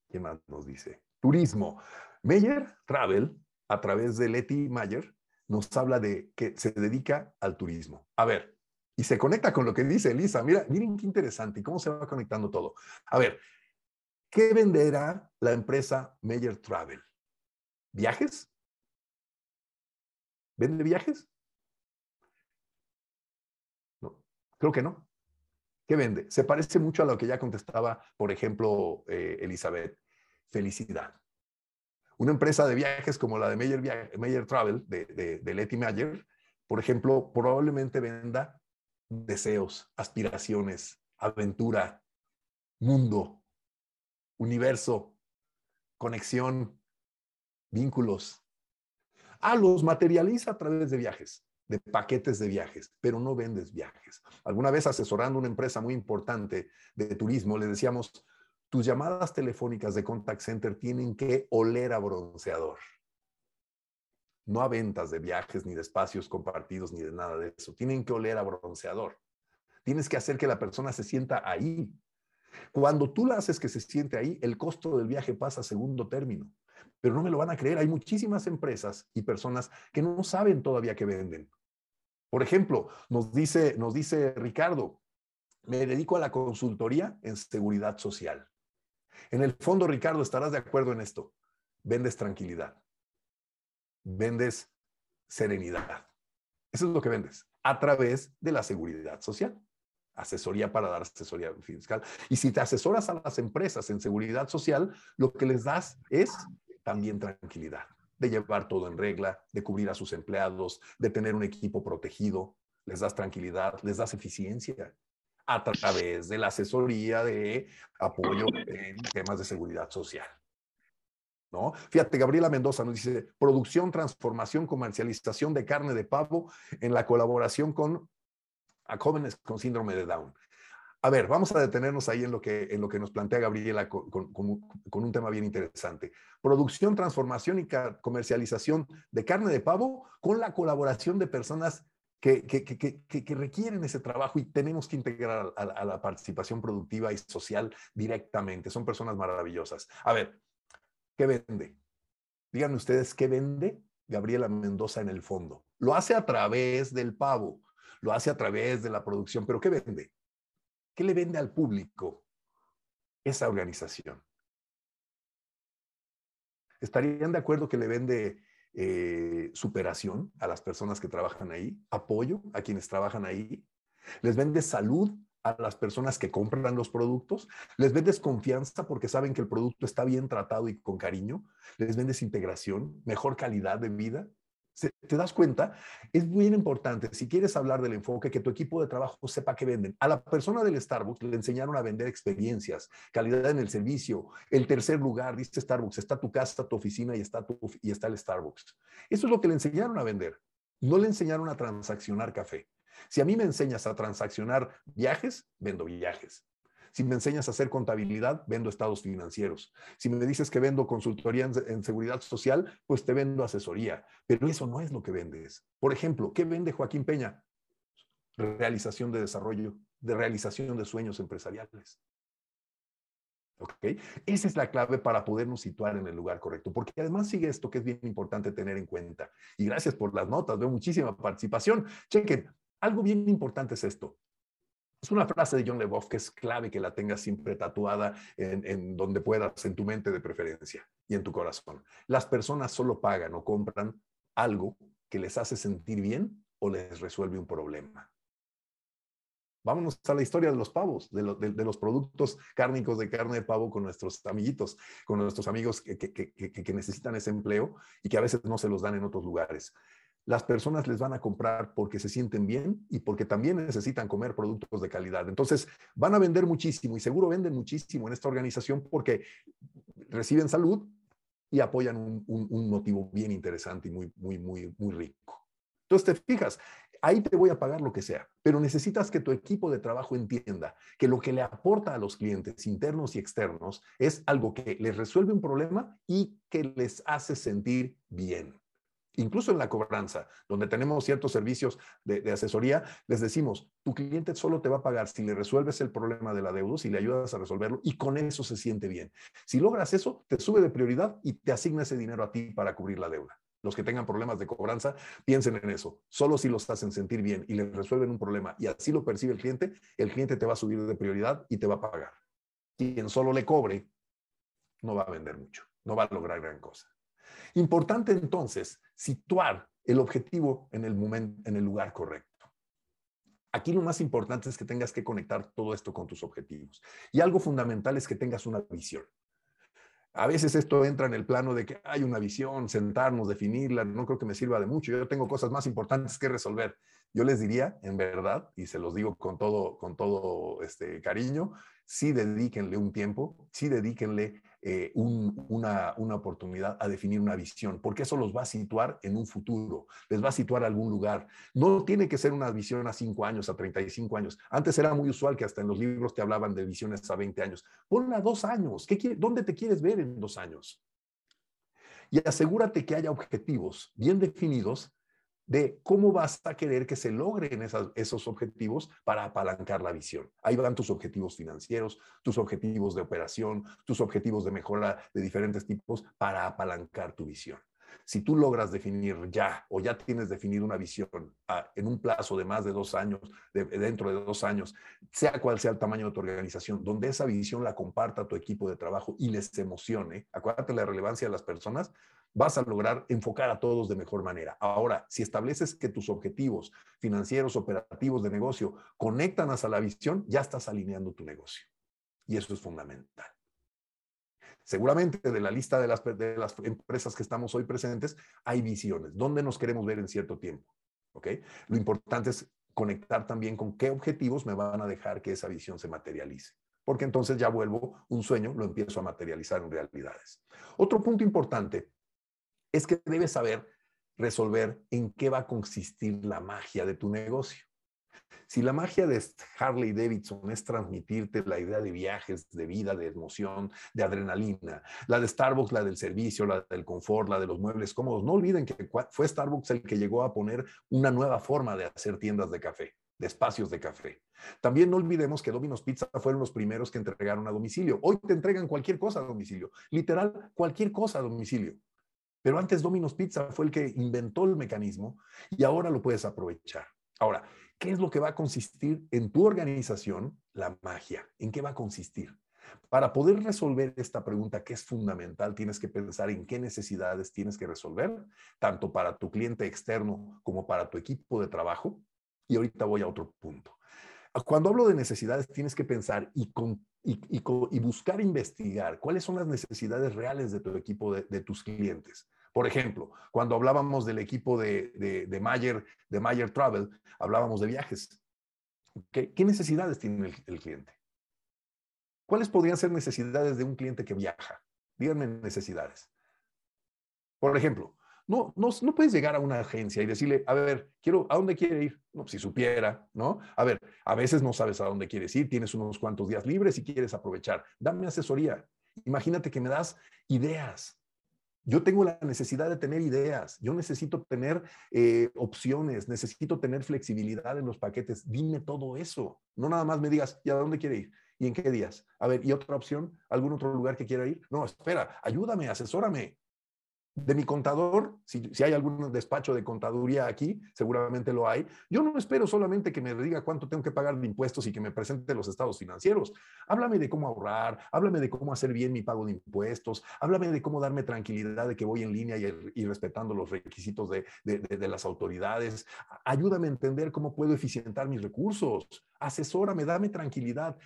S2: ¿Quién más nos dice? Turismo. Meyer Travel, a través de Leti Mayer, nos habla de que se dedica al turismo. A ver, y se conecta con lo que dice Elisa. Mira, miren qué interesante y cómo se va conectando todo. A ver, ¿qué venderá la empresa Meyer Travel? ¿Viajes? ¿Vende viajes? Creo que no. ¿Qué vende? Se parece mucho a lo que ya contestaba, por ejemplo, eh, Elizabeth. Felicidad. Una empresa de viajes como la de Meyer, Travel, de, de, de Letty Mayer, por ejemplo, probablemente venda deseos, aspiraciones, aventura, mundo, universo, conexión, vínculos. Ah, los materializa a través de viajes de paquetes de viajes, pero no vendes viajes. Alguna vez asesorando una empresa muy importante de turismo, le decíamos, tus llamadas telefónicas de contact center tienen que oler a bronceador. No a ventas de viajes, ni de espacios compartidos, ni de nada de eso. Tienen que oler a bronceador. Tienes que hacer que la persona se sienta ahí. Cuando tú la haces que se siente ahí, el costo del viaje pasa a segundo término. Pero no me lo van a creer. Hay muchísimas empresas y personas que no saben todavía que venden. Por ejemplo, nos dice, nos dice Ricardo, me dedico a la consultoría en seguridad social. En el fondo, Ricardo, estarás de acuerdo en esto. Vendes tranquilidad. Vendes serenidad. Eso es lo que vendes. a través de la seguridad social. Asesoría para dar asesoría fiscal. Y si te asesoras a las empresas en seguridad social, lo que les das es también tranquilidad, de llevar todo en regla, de cubrir a sus empleados, de tener un equipo protegido, les das tranquilidad, les das eficiencia a través de la asesoría de apoyo en temas de seguridad social. ¿No? Fíjate, Gabriela Mendoza nos dice, producción, transformación, comercialización de carne de pavo en la colaboración con a jóvenes con síndrome de Down. A ver, vamos a detenernos ahí en lo que, en lo que nos plantea Gabriela con, un tema bien interesante. Producción, transformación y comercialización de carne de pavo con la colaboración de personas que, requieren ese trabajo y tenemos que integrar a, la participación productiva y social directamente. Son personas maravillosas. A ver, ¿qué vende? Díganme ustedes, ¿qué vende Gabriela Mendoza en el fondo? Lo hace a través del pavo, lo hace a través de la producción, pero ¿qué vende? ¿Qué le vende al público esa organización? ¿Estarían de acuerdo que le vende eh, superación a las personas que trabajan ahí, apoyo a quienes trabajan ahí, les vende salud a las personas que compran los productos, les vendes confianza porque saben que el producto está bien tratado y con cariño, les vendes integración, mejor calidad de vida, ¿Te das cuenta? Es muy importante, si quieres hablar del enfoque, que tu equipo de trabajo sepa qué venden. A la persona del Starbucks le enseñaron a vender experiencias, calidad en el servicio. El tercer lugar, dice Starbucks, está tu casa, tu oficina y está, tu, y está el Starbucks. Eso es lo que le enseñaron a vender. No le enseñaron a transaccionar café. Si a mí me enseñas a transaccionar viajes, vendo viajes. Si me enseñas a hacer contabilidad, vendo estados financieros. Si me dices que vendo consultoría en, seguridad social, pues te vendo asesoría. Pero eso no es lo que vendes. Por ejemplo, ¿qué vende Joaquín Peña? Realización de desarrollo, de realización de sueños empresariales. ¿Ok? Esa es la clave para podernos situar en el lugar correcto, porque además sigue esto que es bien importante tener en cuenta. Y gracias por las notas, veo muchísima participación. Chequen, algo bien importante es esto. Es una frase de John Leboff que es clave que la tengas siempre tatuada en, donde puedas, en tu mente de preferencia y en tu corazón. Las personas solo pagan o compran algo que les hace sentir bien o les resuelve un problema. Vámonos a la historia de los pavos, de, los productos cárnicos de carne de pavo con nuestros amiguitos, con nuestros amigos que necesitan ese empleo y que a veces no se los dan en otros lugares las personas les van a comprar porque se sienten bien y porque también necesitan comer productos de calidad. Entonces, van a vender muchísimo y seguro venden muchísimo en esta organización porque reciben salud y apoyan un, motivo bien interesante y muy, muy, muy, muy rico. Entonces, te fijas, ahí te voy a pagar lo que sea, pero necesitas que tu equipo de trabajo entienda que lo que le aporta a los clientes internos y externos es algo que les resuelve un problema y que les hace sentir bien incluso en la cobranza, donde tenemos ciertos servicios de, asesoría, les decimos, tu cliente solo te va a pagar si le resuelves el problema de la deuda, si le ayudas a resolverlo y con eso se siente bien. Si logras eso, te sube de prioridad y te asigna ese dinero a ti para cubrir la deuda. Los que tengan problemas de cobranza, piensen en eso. Solo si los hacen sentir bien y les resuelven un problema y así lo percibe el cliente, el cliente te va a subir de prioridad y te va a pagar. Quien solo le cobre, no va a vender mucho, no va a lograr gran cosa. Importante entonces situar el objetivo en el, momento, en el lugar correcto. Aquí lo más importante es que tengas que conectar todo esto con tus objetivos. Y algo fundamental es que tengas una visión. A veces esto entra en el plano de que hay una visión, sentarnos, definirla, no creo que me sirva de mucho. Yo tengo cosas más importantes que resolver. Yo les diría, en verdad, y se los digo con todo, con todo este cariño, sí dedíquenle un tiempo, sí dedíquenle eh, una, oportunidad a definir una visión, porque eso los va a situar en un futuro, les va a situar a algún lugar. No tiene que ser una visión a 5 años, a 35 años. Antes era muy usual que hasta en los libros te hablaban de visiones a 20 años. Ponla a dos años. ¿Qué, ¿Dónde te quieres ver en dos años? Y asegúrate que haya objetivos bien definidos de cómo vas a querer que se logren esos objetivos para apalancar la visión. Ahí van tus objetivos financieros, tus objetivos de operación, tus objetivos de mejora de diferentes tipos para apalancar tu visión. Si tú logras definir ya o ya tienes definir una visión ah, en un plazo de más de dos años, dentro de dos años, sea cual sea el tamaño de tu organización, donde esa visión la comparta tu equipo de trabajo y les emocione, acuérdate la relevancia de las personas, vas a lograr enfocar a todos de mejor manera. Ahora, si estableces que tus objetivos financieros, operativos de negocio conectan a la visión, ya estás alineando tu negocio. Y eso es fundamental. Seguramente de la lista de las, de las empresas que estamos hoy presentes, hay visiones. ¿Dónde nos queremos ver en cierto tiempo? ¿Ok? Lo importante es conectar también con qué objetivos me van a dejar que esa visión se materialice. Porque entonces ya vuelvo un sueño, lo empiezo a materializar en realidades. Otro punto importante es que debes saber resolver en qué va a consistir la magia de tu negocio. Si la magia de Harley Davidson es transmitirte la idea de viajes, de vida, de emoción, de adrenalina, la de Starbucks, la del servicio, la del confort, la de los muebles cómodos, no olviden que fue Starbucks el que llegó a poner una nueva forma de hacer tiendas de café, de espacios de café. También no olvidemos que Domino's Pizza fueron los primeros que entregaron a domicilio. Hoy te entregan cualquier cosa a domicilio, literal, cualquier cosa a domicilio. Pero antes Domino's Pizza fue el que inventó el mecanismo y ahora lo puedes aprovechar. Ahora, ¿Qué es lo que va a consistir en tu organización la magia? ¿En qué va a consistir? Para poder resolver esta pregunta que es fundamental, tienes que pensar en qué necesidades tienes que resolver, tanto para tu cliente externo como para tu equipo de trabajo. Y ahorita voy a otro punto. Cuando hablo de necesidades, tienes que pensar y, y, buscar investigar cuáles son las necesidades reales de tu equipo, de tus clientes. Por ejemplo, cuando hablábamos del equipo de, de, Mayer, de Mayer Travel, hablábamos de viajes. ¿Qué, necesidades tiene el, cliente? ¿Cuáles podrían ser necesidades de un cliente que viaja? Díganme necesidades. Por ejemplo, no, no, no, puedes llegar a una agencia y decirle, a ver, quiero, ¿a dónde quiere ir? No, si supiera, ¿no? A ver, a veces no sabes a dónde quieres ir, tienes unos cuantos días libres y quieres aprovechar. Dame asesoría. Imagínate que me das ideas. Yo tengo la necesidad de tener ideas, yo necesito tener eh, opciones, necesito tener flexibilidad en los paquetes. Dime todo eso. No nada más me digas, ¿y a dónde quiere ir? ¿Y en qué días? A ver, ¿y otra opción? ¿Algún otro lugar que quiera ir? No, espera, ayúdame, asesórame de mi contador, si, hay algún despacho de contaduría aquí, seguramente lo hay, yo no espero solamente que me diga cuánto tengo que pagar de impuestos y que me presente los estados financieros. Háblame de cómo ahorrar, háblame de cómo hacer bien mi pago de impuestos, háblame de cómo darme tranquilidad de que voy en línea y, respetando los requisitos de, de las autoridades. Ayúdame a entender cómo puedo eficientar mis recursos. Asesórame, dame tranquilidad.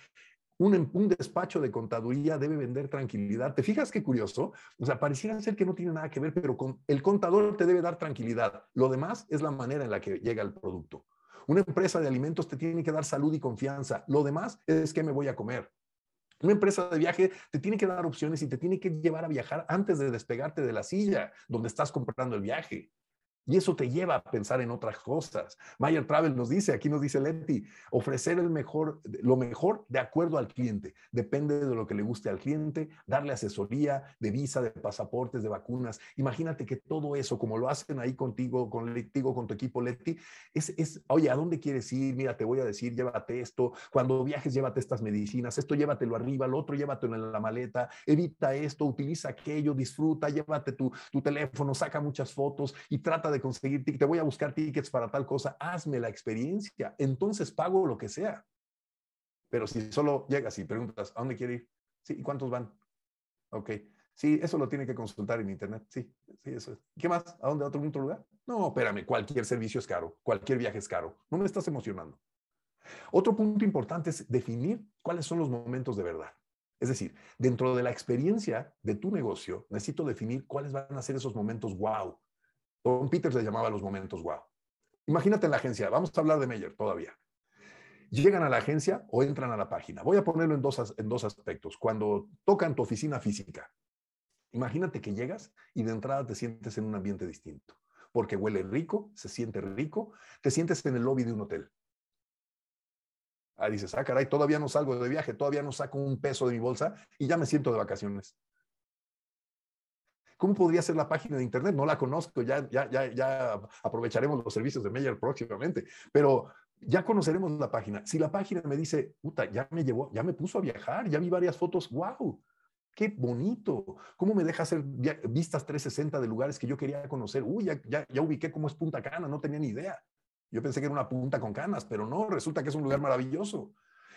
S2: Un, despacho de contaduría debe vender tranquilidad. ¿Te fijas qué curioso? O sea, pareciera ser que no tiene nada que ver, pero con, el contador te debe dar tranquilidad. Lo demás es la manera en la que llega el producto. Una empresa de alimentos te tiene que dar salud y confianza. Lo demás es que me voy a comer. Una empresa de viaje te tiene que dar opciones y te tiene que llevar a viajar antes de despegarte de la silla donde estás comprando el viaje. Y eso te lleva a pensar en otras cosas. Mayer Travel nos dice, aquí nos dice Leti, ofrecer el mejor, lo mejor de acuerdo al cliente. Depende de lo que le guste al cliente, darle asesoría de visa, de pasaportes, de vacunas. Imagínate que todo eso, como lo hacen ahí contigo, contigo, con tu equipo Leti, es, es, oye, ¿a dónde quieres ir? Mira, te voy a decir, llévate esto. Cuando viajes, llévate estas medicinas. Esto llévatelo arriba, lo otro llévatelo en la maleta. Evita esto, utiliza aquello, disfruta, llévate tu, tu teléfono, saca muchas fotos y trata de conseguir, te voy a buscar tickets para tal cosa, hazme la experiencia, entonces pago lo que sea. Pero si solo llegas y preguntas, ¿a dónde quiere ir? Sí, ¿y cuántos van? Ok. Sí, eso lo tiene que consultar en internet. Sí, sí, eso es. ¿Qué más? ¿A dónde? ¿A otro, otro lugar? No, espérame, cualquier servicio es caro, cualquier viaje es caro. No me estás emocionando. Otro punto importante es definir cuáles son los momentos de verdad. Es decir, dentro de la experiencia de tu negocio, necesito definir cuáles van a ser esos momentos wow, Don Peters le llamaba los momentos wow. Imagínate en la agencia, vamos a hablar de Meyer todavía. Llegan a la agencia o entran a la página. Voy a ponerlo en dos, en dos aspectos. Cuando tocan tu oficina física, imagínate que llegas y de entrada te sientes en un ambiente distinto, porque huele rico, se siente rico, te sientes en el lobby de un hotel. Ah, dices, ah, caray, todavía no salgo de viaje, todavía no saco un peso de mi bolsa y ya me siento de vacaciones. ¿Cómo podría ser la página de Internet? No la conozco, ya, ya, ya, ya aprovecharemos los servicios de Meyer próximamente, pero ya conoceremos la página. Si la página me dice, puta, ya me llevó, ya me puso a viajar, ya vi varias fotos, wow. Qué bonito. ¿Cómo me deja hacer vistas 360 de lugares que yo quería conocer? Uy, ya, ya, ya ubiqué cómo es Punta Cana, no tenía ni idea. Yo pensé que era una punta con canas, pero no, resulta que es un lugar maravilloso.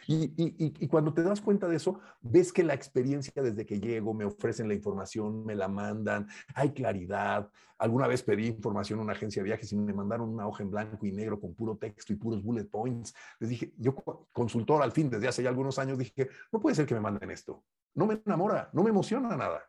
S2: Y, cuando te das cuenta de eso, ves que la experiencia desde que llego, me ofrecen la información, me la mandan, hay claridad. Alguna vez pedí información a una agencia de viajes y me mandaron una hoja en blanco y negro con puro texto y puros bullet points. Les dije, yo consultor al fin desde hace ya algunos años, dije, no puede ser que me manden esto. No me enamora, no me emociona nada.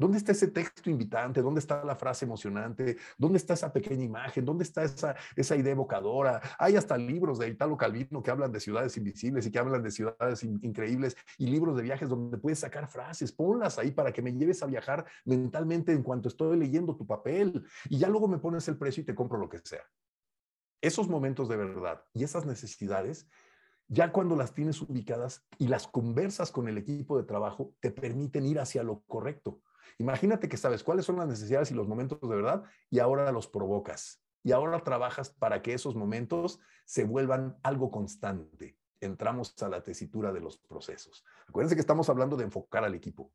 S2: ¿Dónde está ese texto invitante? ¿Dónde está la frase emocionante? ¿Dónde está esa pequeña imagen? ¿Dónde está esa, esa idea evocadora? Hay hasta libros de Italo Calvino que hablan de ciudades invisibles y que hablan de ciudades increíbles y libros de viajes donde puedes sacar frases. Ponlas ahí para que me lleves a viajar mentalmente en cuanto estoy leyendo tu papel y ya luego me pones el precio y te compro lo que sea. Esos momentos de verdad y esas necesidades ya cuando las tienes ubicadas y las conversas con el equipo de trabajo, te permiten ir hacia lo correcto. Imagínate que sabes cuáles son las necesidades y los momentos de verdad y ahora los provocas. Y ahora trabajas para que esos momentos se vuelvan algo constante. Entramos a la tesitura de los procesos. Acuérdense que estamos hablando de enfocar al equipo.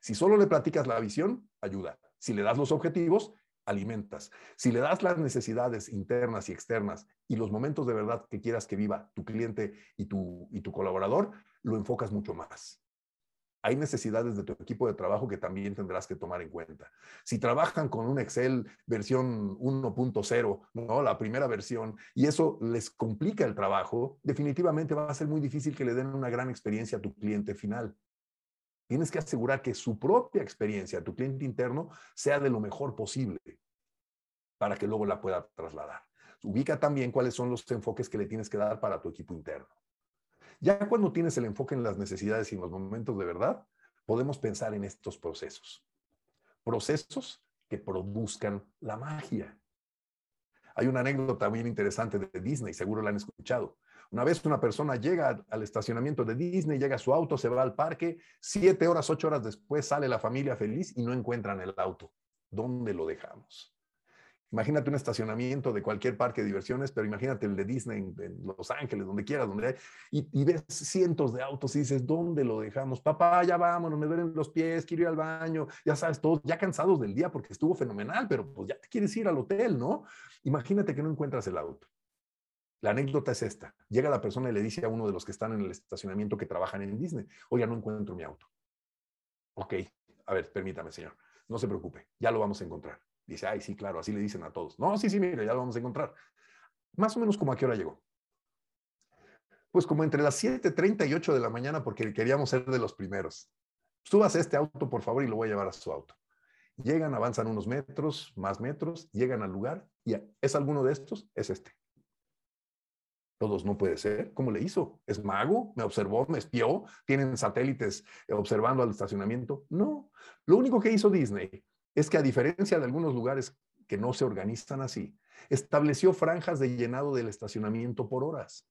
S2: Si solo le platicas la visión, ayuda. Si le das los objetivos, alimentas. Si le das las necesidades internas y externas y los momentos de verdad que quieras que viva tu cliente y tu, y tu colaborador, lo enfocas mucho más hay necesidades de tu equipo de trabajo que también tendrás que tomar en cuenta. Si trabajan con un Excel versión 1.0, ¿no? la primera versión, y eso les complica el trabajo, definitivamente va a ser muy difícil que le den una gran experiencia a tu cliente final. Tienes que asegurar que su propia experiencia, tu cliente interno, sea de lo mejor posible para que luego la pueda trasladar. Ubica también cuáles son los enfoques que le tienes que dar para tu equipo interno. Ya cuando tienes el enfoque en las necesidades y en los momentos de verdad, podemos pensar en estos procesos. Procesos que produzcan la magia. Hay una anécdota muy interesante de Disney, seguro la han escuchado. Una vez una persona llega al estacionamiento de Disney, llega a su auto, se va al parque, siete horas, ocho horas después sale la familia feliz y no encuentran el auto. ¿Dónde lo dejamos? Imagínate un estacionamiento de cualquier parque de diversiones, pero imagínate el de Disney en, Los Ángeles, donde quieras, donde hay, y, ves cientos de autos y dices, ¿dónde lo dejamos? Papá, ya vámonos, me duelen los pies, quiero ir al baño, ya sabes, todos ya cansados del día porque estuvo fenomenal, pero pues ya te quieres ir al hotel, ¿no? Imagínate que no encuentras el auto. La anécdota es esta. Llega la persona y le dice a uno de los que están en el estacionamiento que trabajan en Disney, oye, no encuentro mi auto. Ok, a ver, permítame, señor. No se preocupe, ya lo vamos a encontrar. Dice, ay, sí, claro, así le dicen a todos. No, sí, sí, mire, ya lo vamos a encontrar. Más o menos como a qué hora llegó. Pues como entre las 7.30 y 8 de la mañana porque queríamos ser de los primeros. Subas este auto, por favor, y lo voy a llevar a su auto. Llegan, avanzan unos metros, más metros, llegan al lugar y ¿es alguno de estos? Es este. Todos no puede ser. ¿Cómo le hizo? ¿Es mago? ¿Me observó? ¿Me espió? ¿Tienen satélites observando al estacionamiento? No. Lo único que hizo Disney es que a diferencia de algunos lugares que no se organizan así, estableció franjas de llenado del estacionamiento por horas.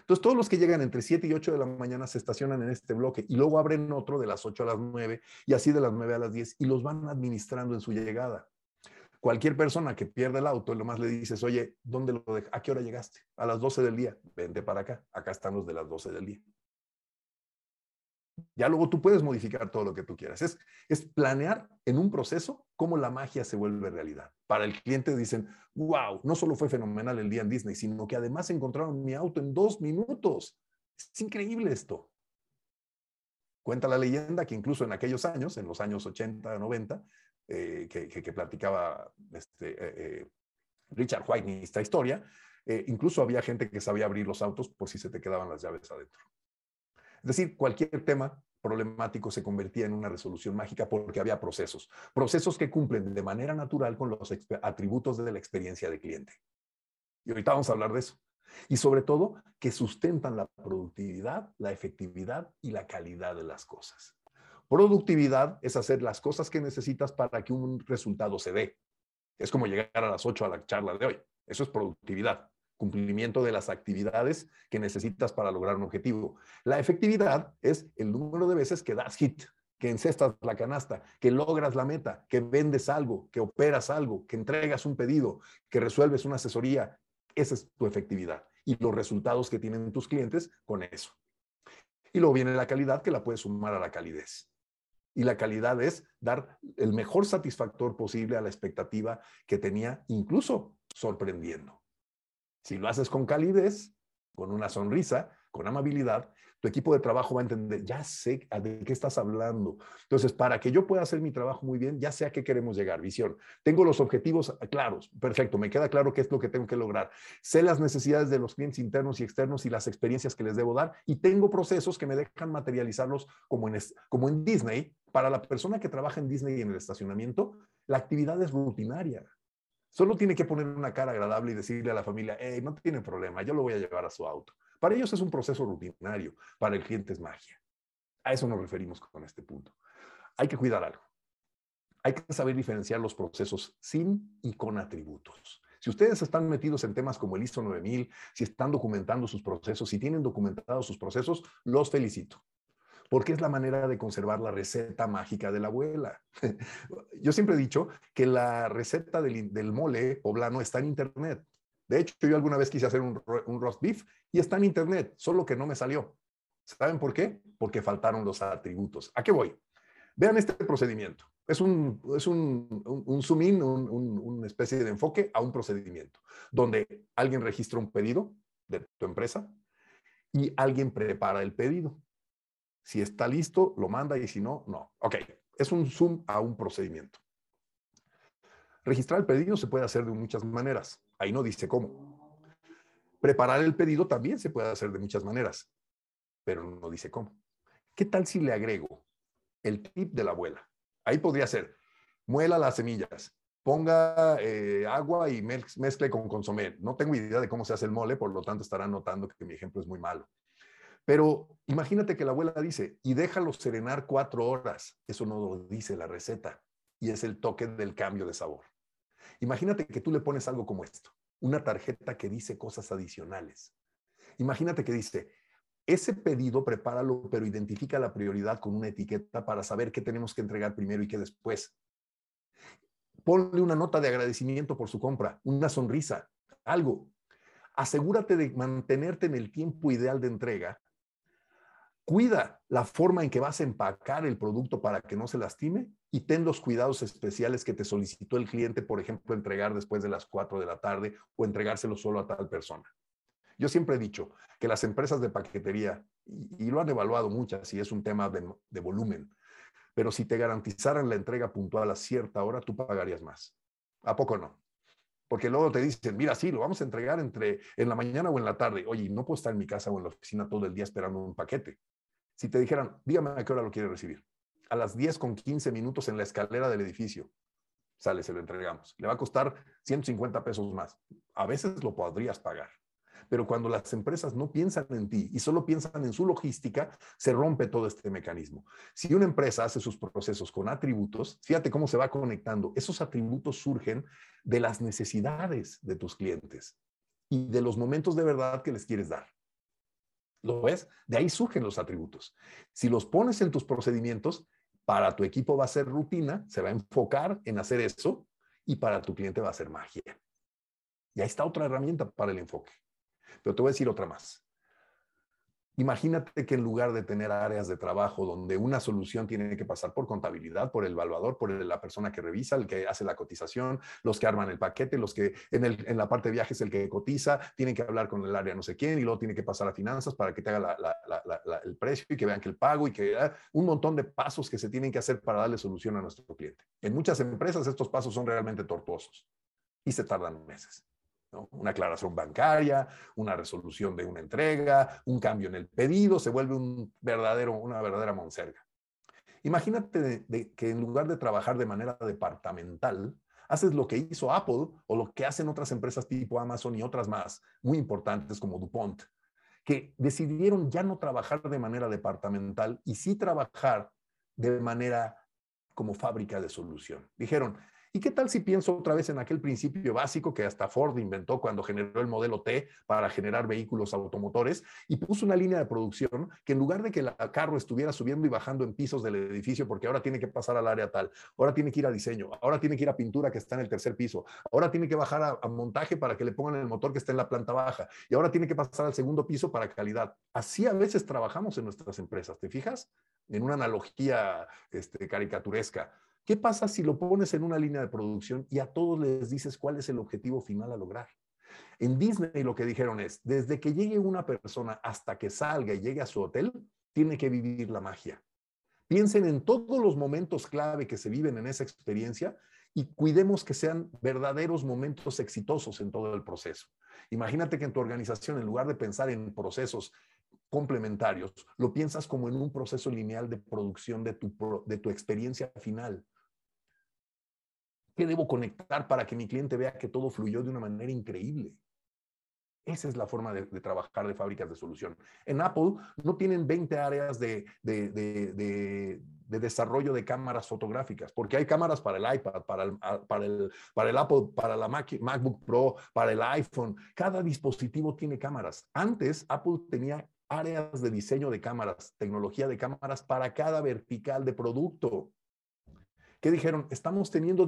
S2: Entonces, todos los que llegan entre 7 y 8 de la mañana se estacionan en este bloque y luego abren otro de las 8 a las 9 y así de las 9 a las 10 y los van administrando en su llegada. Cualquier persona que pierda el auto, lo más le dices, oye, ¿dónde lo? ¿A qué hora llegaste? A las 12 del día. Vente para acá. Acá están los de las 12 del día. Ya luego tú puedes modificar todo lo que tú quieras. Es, es planear en un proceso cómo la magia se vuelve realidad. Para el cliente dicen, wow, no solo fue fenomenal el día en Disney, sino que además encontraron mi auto en dos minutos. Es increíble esto. Cuenta la leyenda que incluso en aquellos años, en los años 80, 90, eh, que, platicaba este, eh, eh, Richard White esta historia, incluso había gente que sabía abrir los autos por si se te quedaban las llaves adentro. Es decir, cualquier tema problemático se convertía en una resolución mágica porque había procesos, procesos que cumplen de manera natural con los atributos de la experiencia de cliente. Y ahorita vamos a hablar de eso. Y sobre todo, que sustentan la productividad, la efectividad y la calidad de las cosas. Productividad es hacer las cosas que necesitas para que un resultado se dé. Es como llegar a las 8 a la charla de hoy. Eso es productividad cumplimiento de las actividades que necesitas para lograr un objetivo. La efectividad es el número de veces que das hit, que encestas la canasta, que logras la meta, que vendes algo, que operas algo, que entregas un pedido, que resuelves una asesoría. Esa es tu efectividad y los resultados que tienen tus clientes con eso. Y luego viene la calidad que la puedes sumar a la calidez. Y la calidad es dar el mejor satisfactor posible a la expectativa que tenía, incluso sorprendiendo. Si lo haces con calidez, con una sonrisa, con amabilidad, tu equipo de trabajo va a entender, ya sé de qué estás hablando. Entonces, para que yo pueda hacer mi trabajo muy bien, ya sé a qué queremos llegar, visión. Tengo los objetivos claros, perfecto, me queda claro qué es lo que tengo que lograr. Sé las necesidades de los clientes internos y externos y las experiencias que les debo dar y tengo procesos que me dejan materializarlos como en, como en Disney. Para la persona que trabaja en Disney y en el estacionamiento, la actividad es rutinaria. Solo tiene que poner una cara agradable y decirle a la familia, hey, no tiene problema, yo lo voy a llevar a su auto. Para ellos es un proceso rutinario, para el cliente es magia. A eso nos referimos con este punto. Hay que cuidar algo. Hay que saber diferenciar los procesos sin y con atributos. Si ustedes están metidos en temas como el ISO 9000, si están documentando sus procesos, si tienen documentados sus procesos, los felicito porque es la manera de conservar la receta mágica de la abuela. Yo siempre he dicho que la receta del, del, mole poblano está en Internet. De hecho, yo alguna vez quise hacer un, roast beef y está en internet, solo que no me salió. ¿Saben por qué? Porque faltaron los atributos. ¿A qué voy? Vean este procedimiento. Es un, es un, un, zoom in, una especie de enfoque a un procedimiento, donde alguien registra un pedido de tu empresa y alguien prepara el pedido. Si está listo, lo manda y si no, no. Ok, es un zoom a un procedimiento. Registrar el pedido se puede hacer de muchas maneras. Ahí no dice cómo. Preparar el pedido también se puede hacer de muchas maneras, pero no dice cómo. ¿Qué tal si le agrego el tip de la abuela? Ahí podría ser, muela las semillas, ponga eh, agua y mezcle con consomé. No tengo idea de cómo se hace el mole, por lo tanto estarán notando que mi ejemplo es muy malo. Pero imagínate que la abuela dice, y déjalo serenar cuatro horas. Eso no lo dice la receta y es el toque del cambio de sabor. Imagínate que tú le pones algo como esto, una tarjeta que dice cosas adicionales. Imagínate que dice, ese pedido prepáralo, pero identifica la prioridad con una etiqueta para saber qué tenemos que entregar primero y qué después. Ponle una nota de agradecimiento por su compra, una sonrisa, algo. Asegúrate de mantenerte en el tiempo ideal de entrega Cuida la forma en que vas a empacar el producto para que no se lastime y ten los cuidados especiales que te solicitó el cliente, por ejemplo, entregar después de las 4 de la tarde o entregárselo solo a tal persona. Yo siempre he dicho que las empresas de paquetería, y, lo han evaluado muchas, y es un tema de, de volumen, pero si te garantizaran la entrega puntual a cierta hora, tú pagarías más. ¿A poco no? Porque luego te dicen, mira, sí, lo vamos a entregar entre en la mañana o en la tarde. Oye, no puedo estar en mi casa o en la oficina todo el día esperando un paquete. Si te dijeran, dígame a qué hora lo quiere recibir. A las 10 con 15 minutos en la escalera del edificio. Sale, se lo entregamos. Le va a costar 150 pesos más. A veces lo podrías pagar. Pero cuando las empresas no piensan en ti y solo piensan en su logística, se rompe todo este mecanismo. Si una empresa hace sus procesos con atributos, fíjate cómo se va conectando. Esos atributos surgen de las necesidades de tus clientes y de los momentos de verdad que les quieres dar. ¿Lo ves? De ahí surgen los atributos. Si los pones en tus procedimientos, para tu equipo va a ser rutina, se va a enfocar en hacer eso y para tu cliente va a ser magia. Y ahí está otra herramienta para el enfoque. Pero te voy a decir otra más. Imagínate que en lugar de tener áreas de trabajo donde una solución tiene que pasar por contabilidad, por el evaluador, por la persona que revisa, el que hace la cotización, los que arman el paquete, los que en, la parte de viajes el que cotiza, tienen que hablar con el área no sé quién y luego tiene que pasar a finanzas para que te haga el precio y que vean que el pago y que ah, un montón de pasos que se tienen que hacer para darle solución a nuestro cliente. En muchas empresas estos pasos son realmente tortuosos y se tardan meses. Una aclaración bancaria, una resolución de una entrega, un cambio en el pedido, se vuelve un verdadero, una verdadera monserga. Imagínate que en lugar de trabajar de manera departamental, haces lo que hizo Apple o lo que hacen otras empresas tipo Amazon y otras más, muy importantes como DuPont, que decidieron ya no trabajar de manera departamental y sí trabajar de manera como fábrica de solución. Dijeron, ¿Y qué tal si pienso otra vez en aquel principio básico que hasta Ford inventó cuando generó el modelo T para generar vehículos automotores y puso una línea de producción que en lugar de que el carro estuviera subiendo y bajando en pisos del edificio porque ahora tiene que pasar al área tal, ahora tiene que ir a diseño, ahora tiene que ir a pintura que está en el tercer piso, ahora tiene que bajar a, montaje para que le pongan el motor que está en la planta baja y ahora tiene que pasar al segundo piso para calidad. Así a veces trabajamos en nuestras empresas, ¿te fijas? En una analogía este, caricaturesca. ¿Qué pasa si lo pones en una línea de producción y a todos les dices cuál es el objetivo final a lograr? En Disney lo que dijeron es, desde que llegue una persona hasta que salga y llegue a su hotel, tiene que vivir la magia. Piensen en todos los momentos clave que se viven en esa experiencia y cuidemos que sean verdaderos momentos exitosos en todo el proceso. Imagínate que en tu organización, en lugar de pensar en procesos complementarios, lo piensas como en un proceso lineal de producción de tu, de tu experiencia final. ¿Qué debo conectar para que mi cliente vea que todo fluyó de una manera increíble? Esa es la forma de, trabajar de fábricas de solución. En Apple no tienen 20 áreas de, de, desarrollo de cámaras fotográficas, porque hay cámaras para el iPad, para el, para el, para el Apple, para la MacBook Pro, para el iPhone. Cada dispositivo tiene cámaras. Antes, Apple tenía áreas de diseño de cámaras, tecnología de cámaras para cada vertical de producto que dijeron, estamos teniendo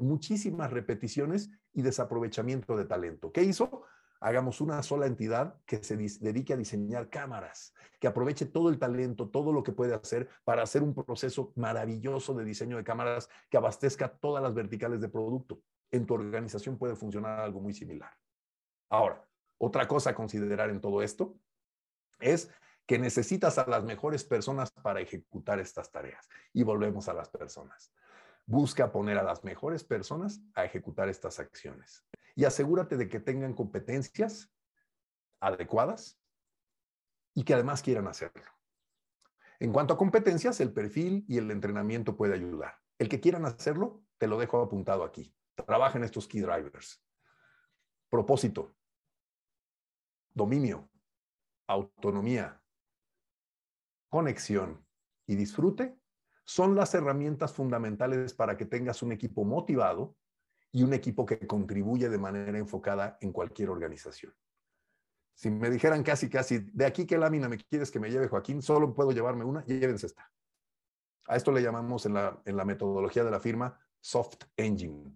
S2: muchísimas repeticiones y desaprovechamiento de talento. ¿Qué hizo? Hagamos una sola entidad que se dedique a diseñar cámaras, que aproveche todo el talento, todo lo que puede hacer para hacer un proceso maravilloso de diseño de cámaras que abastezca todas las verticales de producto. En tu organización puede funcionar algo muy similar. Ahora, otra cosa a considerar en todo esto es que necesitas a las mejores personas para ejecutar estas tareas. Y volvemos a las personas. Busca poner a las mejores personas a ejecutar estas acciones. Y asegúrate de que tengan competencias adecuadas y que además quieran hacerlo. En cuanto a competencias, el perfil y el entrenamiento puede ayudar. El que quieran hacerlo, te lo dejo apuntado aquí. Trabaja en estos key drivers. Propósito, dominio, autonomía, conexión y disfrute son las herramientas fundamentales para que tengas un equipo motivado y un equipo que contribuye de manera enfocada en cualquier organización. Si me dijeran casi, casi, de aquí qué lámina me quieres que me lleve Joaquín, solo puedo llevarme una, llévense esta. A esto le llamamos en la, en la metodología de la firma Soft Engine.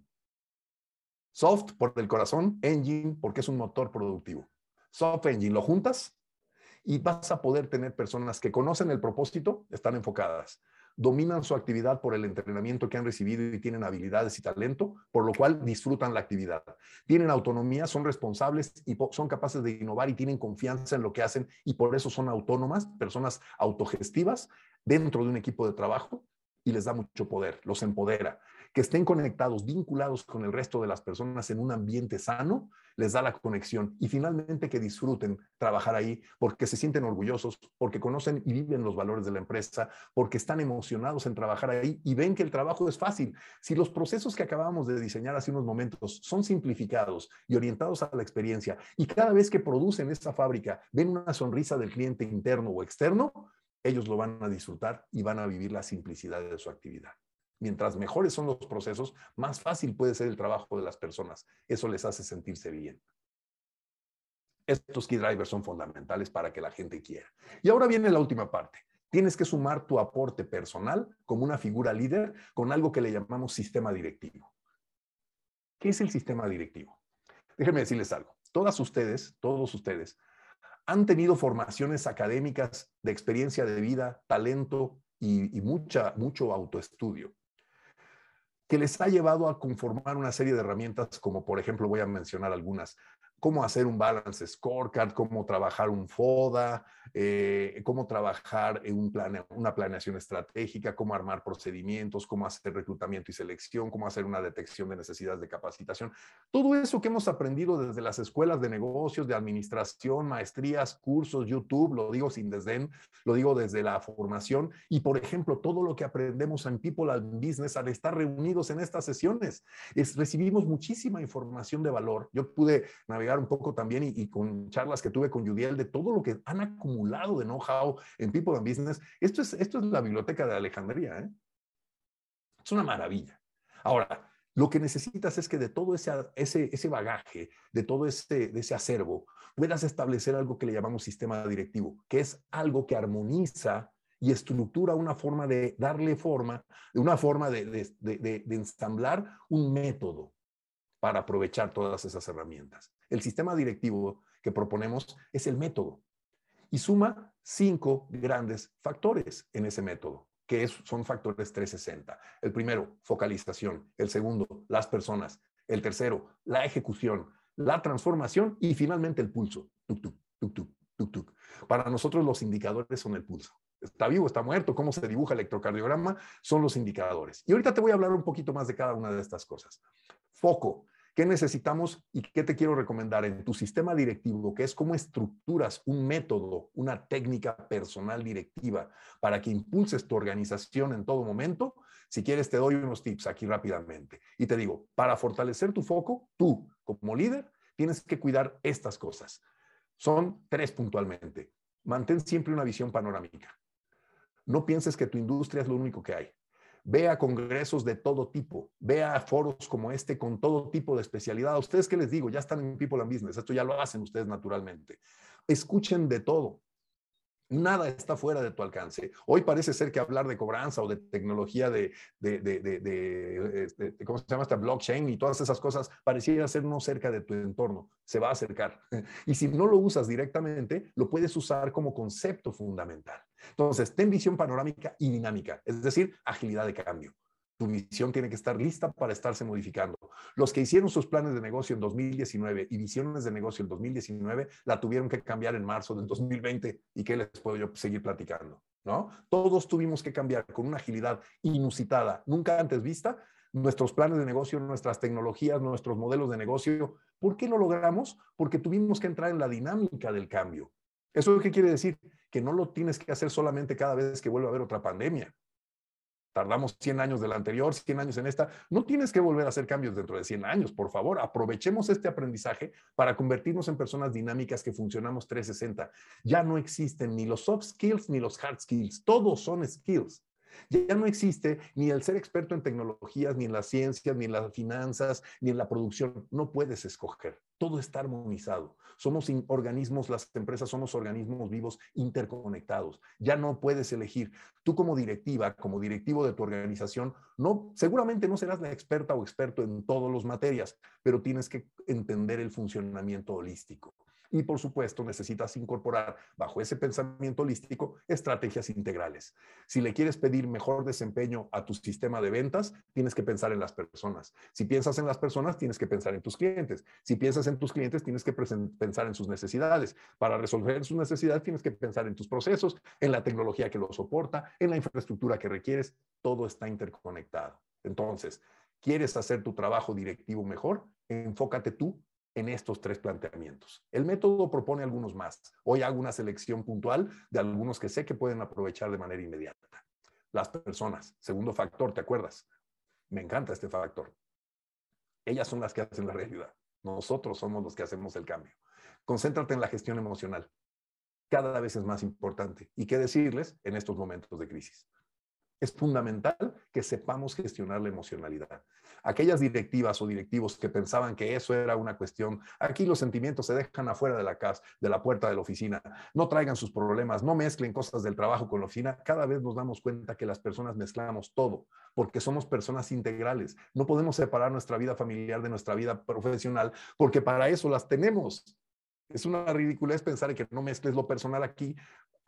S2: Soft por el corazón, Engine porque es un motor productivo. Soft Engine, lo juntas y vas a poder tener personas que conocen el propósito, están enfocadas, dominan su actividad por el entrenamiento que han recibido y tienen habilidades y talento, por lo cual disfrutan la actividad. Tienen autonomía, son responsables y son capaces de innovar y tienen confianza en lo que hacen y por eso son autónomas, personas autogestivas dentro de un equipo de trabajo y les da mucho poder, los empodera que estén conectados, vinculados con el resto de las personas en un ambiente sano, les da la conexión y finalmente que disfruten trabajar ahí porque se sienten orgullosos, porque conocen y viven los valores de la empresa, porque están emocionados en trabajar ahí y ven que el trabajo es fácil. Si los procesos que acabamos de diseñar hace unos momentos son simplificados y orientados a la experiencia y cada vez que producen esta fábrica ven una sonrisa del cliente interno o externo, ellos lo van a disfrutar y van a vivir la simplicidad de su actividad. Mientras mejores son los procesos, más fácil puede ser el trabajo de las personas. Eso les hace sentirse bien. Estos key drivers son fundamentales para que la gente quiera. Y ahora viene la última parte. Tienes que sumar tu aporte personal como una figura líder con algo que le llamamos sistema directivo. ¿Qué es el sistema directivo? Déjenme decirles algo. Todas ustedes, todos ustedes, han tenido formaciones académicas de experiencia de vida, talento y, mucha, mucho autoestudio que les ha llevado a conformar una serie de herramientas, como por ejemplo voy a mencionar algunas, cómo hacer un balance scorecard, cómo trabajar un FODA, eh, cómo trabajar un plan, una planeación estratégica, cómo armar procedimientos, cómo hacer reclutamiento y selección, cómo hacer una detección de necesidades de capacitación. Todo eso que hemos aprendido desde las escuelas de negocios, de administración, maestrías, cursos, YouTube, lo digo sin desdén, lo digo desde la formación y, por ejemplo, todo lo que aprendemos en People and Business al estar reunidos en estas sesiones. Es, recibimos muchísima información de valor. Yo pude navegar un poco también y, con charlas que tuve con Judiel de todo lo que han acumulado de know-how en People and Business. Esto es, esto es la biblioteca de Alejandría. ¿eh? Es una maravilla. Ahora, lo que necesitas es que de todo ese, ese, ese bagaje, de todo ese, de ese acervo, puedas establecer algo que le llamamos sistema directivo, que es algo que armoniza y estructura una forma de darle forma, una forma de, de, de, de, ensamblar un método para aprovechar todas esas herramientas. El sistema directivo que proponemos es el método y suma cinco grandes factores en ese método que son factores 360. El primero, focalización. El segundo, las personas. El tercero, la ejecución, la transformación y finalmente el pulso. Para nosotros los indicadores son el pulso. Está vivo, está muerto, cómo se dibuja el electrocardiograma, son los indicadores. Y ahorita te voy a hablar un poquito más de cada una de estas cosas. Foco. ¿Qué necesitamos y qué te quiero recomendar en tu sistema directivo, que es cómo estructuras un método, una técnica personal directiva para que impulses tu organización en todo momento? Si quieres, te doy unos tips aquí rápidamente. Y te digo, para fortalecer tu foco, tú como líder tienes que cuidar estas cosas. Son tres puntualmente. Mantén siempre una visión panorámica. No pienses que tu industria es lo único que hay. Ve a congresos de todo tipo, ve a foros como este con todo tipo de especialidad. A ustedes, ¿qué les digo? Ya están en People and Business, esto ya lo hacen ustedes naturalmente. Escuchen de todo. Nada está fuera de tu alcance. Hoy parece ser que hablar de cobranza o de tecnología de, de, de, este, ¿cómo se llama esta? Blockchain y todas esas cosas pareciera ser no cerca de tu entorno. Se va a acercar. Y si no lo usas directamente, lo puedes usar como concepto fundamental. Entonces, ten visión panorámica y dinámica, es decir, agilidad de cambio. Tu visión tiene que estar lista para estarse modificando. Los que hicieron sus planes de negocio en 2019 y visiones de negocio en 2019 la tuvieron que cambiar en marzo del 2020 y qué les puedo yo seguir platicando, ¿no? Todos tuvimos que cambiar con una agilidad inusitada, nunca antes vista, nuestros planes de negocio, nuestras tecnologías, nuestros modelos de negocio. ¿Por qué lo logramos? Porque tuvimos que entrar en la dinámica del cambio. ¿Eso qué quiere decir? Que no lo tienes que hacer solamente cada vez que vuelva a haber otra pandemia tardamos 100 años de la anterior, 100 años en esta, no tienes que volver a hacer cambios dentro de 100 años, por favor, aprovechemos este aprendizaje para convertirnos en personas dinámicas que funcionamos 360. Ya no existen ni los soft skills ni los hard skills, todos son skills. Ya no existe ni el ser experto en tecnologías, ni en las ciencias, ni en las finanzas, ni en la producción. No puedes escoger. Todo está armonizado. Somos organismos, las empresas somos organismos vivos interconectados. Ya no puedes elegir. Tú como directiva, como directivo de tu organización, no, seguramente no serás la experta o experto en todas las materias, pero tienes que entender el funcionamiento holístico. Y por supuesto, necesitas incorporar bajo ese pensamiento holístico estrategias integrales. Si le quieres pedir mejor desempeño a tu sistema de ventas, tienes que pensar en las personas. Si piensas en las personas, tienes que pensar en tus clientes. Si piensas en tus clientes, tienes que pensar en sus necesidades. Para resolver sus necesidades, tienes que pensar en tus procesos, en la tecnología que lo soporta, en la infraestructura que requieres. Todo está interconectado. Entonces, ¿quieres hacer tu trabajo directivo mejor? Enfócate tú en estos tres planteamientos. El método propone algunos más. Hoy hago una selección puntual de algunos que sé que pueden aprovechar de manera inmediata. Las personas, segundo factor, ¿te acuerdas? Me encanta este factor. Ellas son las que hacen la realidad. Nosotros somos los que hacemos el cambio. Concéntrate en la gestión emocional. Cada vez es más importante. ¿Y qué decirles en estos momentos de crisis? Es fundamental que sepamos gestionar la emocionalidad. Aquellas directivas o directivos que pensaban que eso era una cuestión, aquí los sentimientos se dejan afuera de la casa, de la puerta de la oficina. No traigan sus problemas, no mezclen cosas del trabajo con la oficina. Cada vez nos damos cuenta que las personas mezclamos todo, porque somos personas integrales. No podemos separar nuestra vida familiar de nuestra vida profesional, porque para eso las tenemos. Es una ridiculez pensar que no mezcles lo personal aquí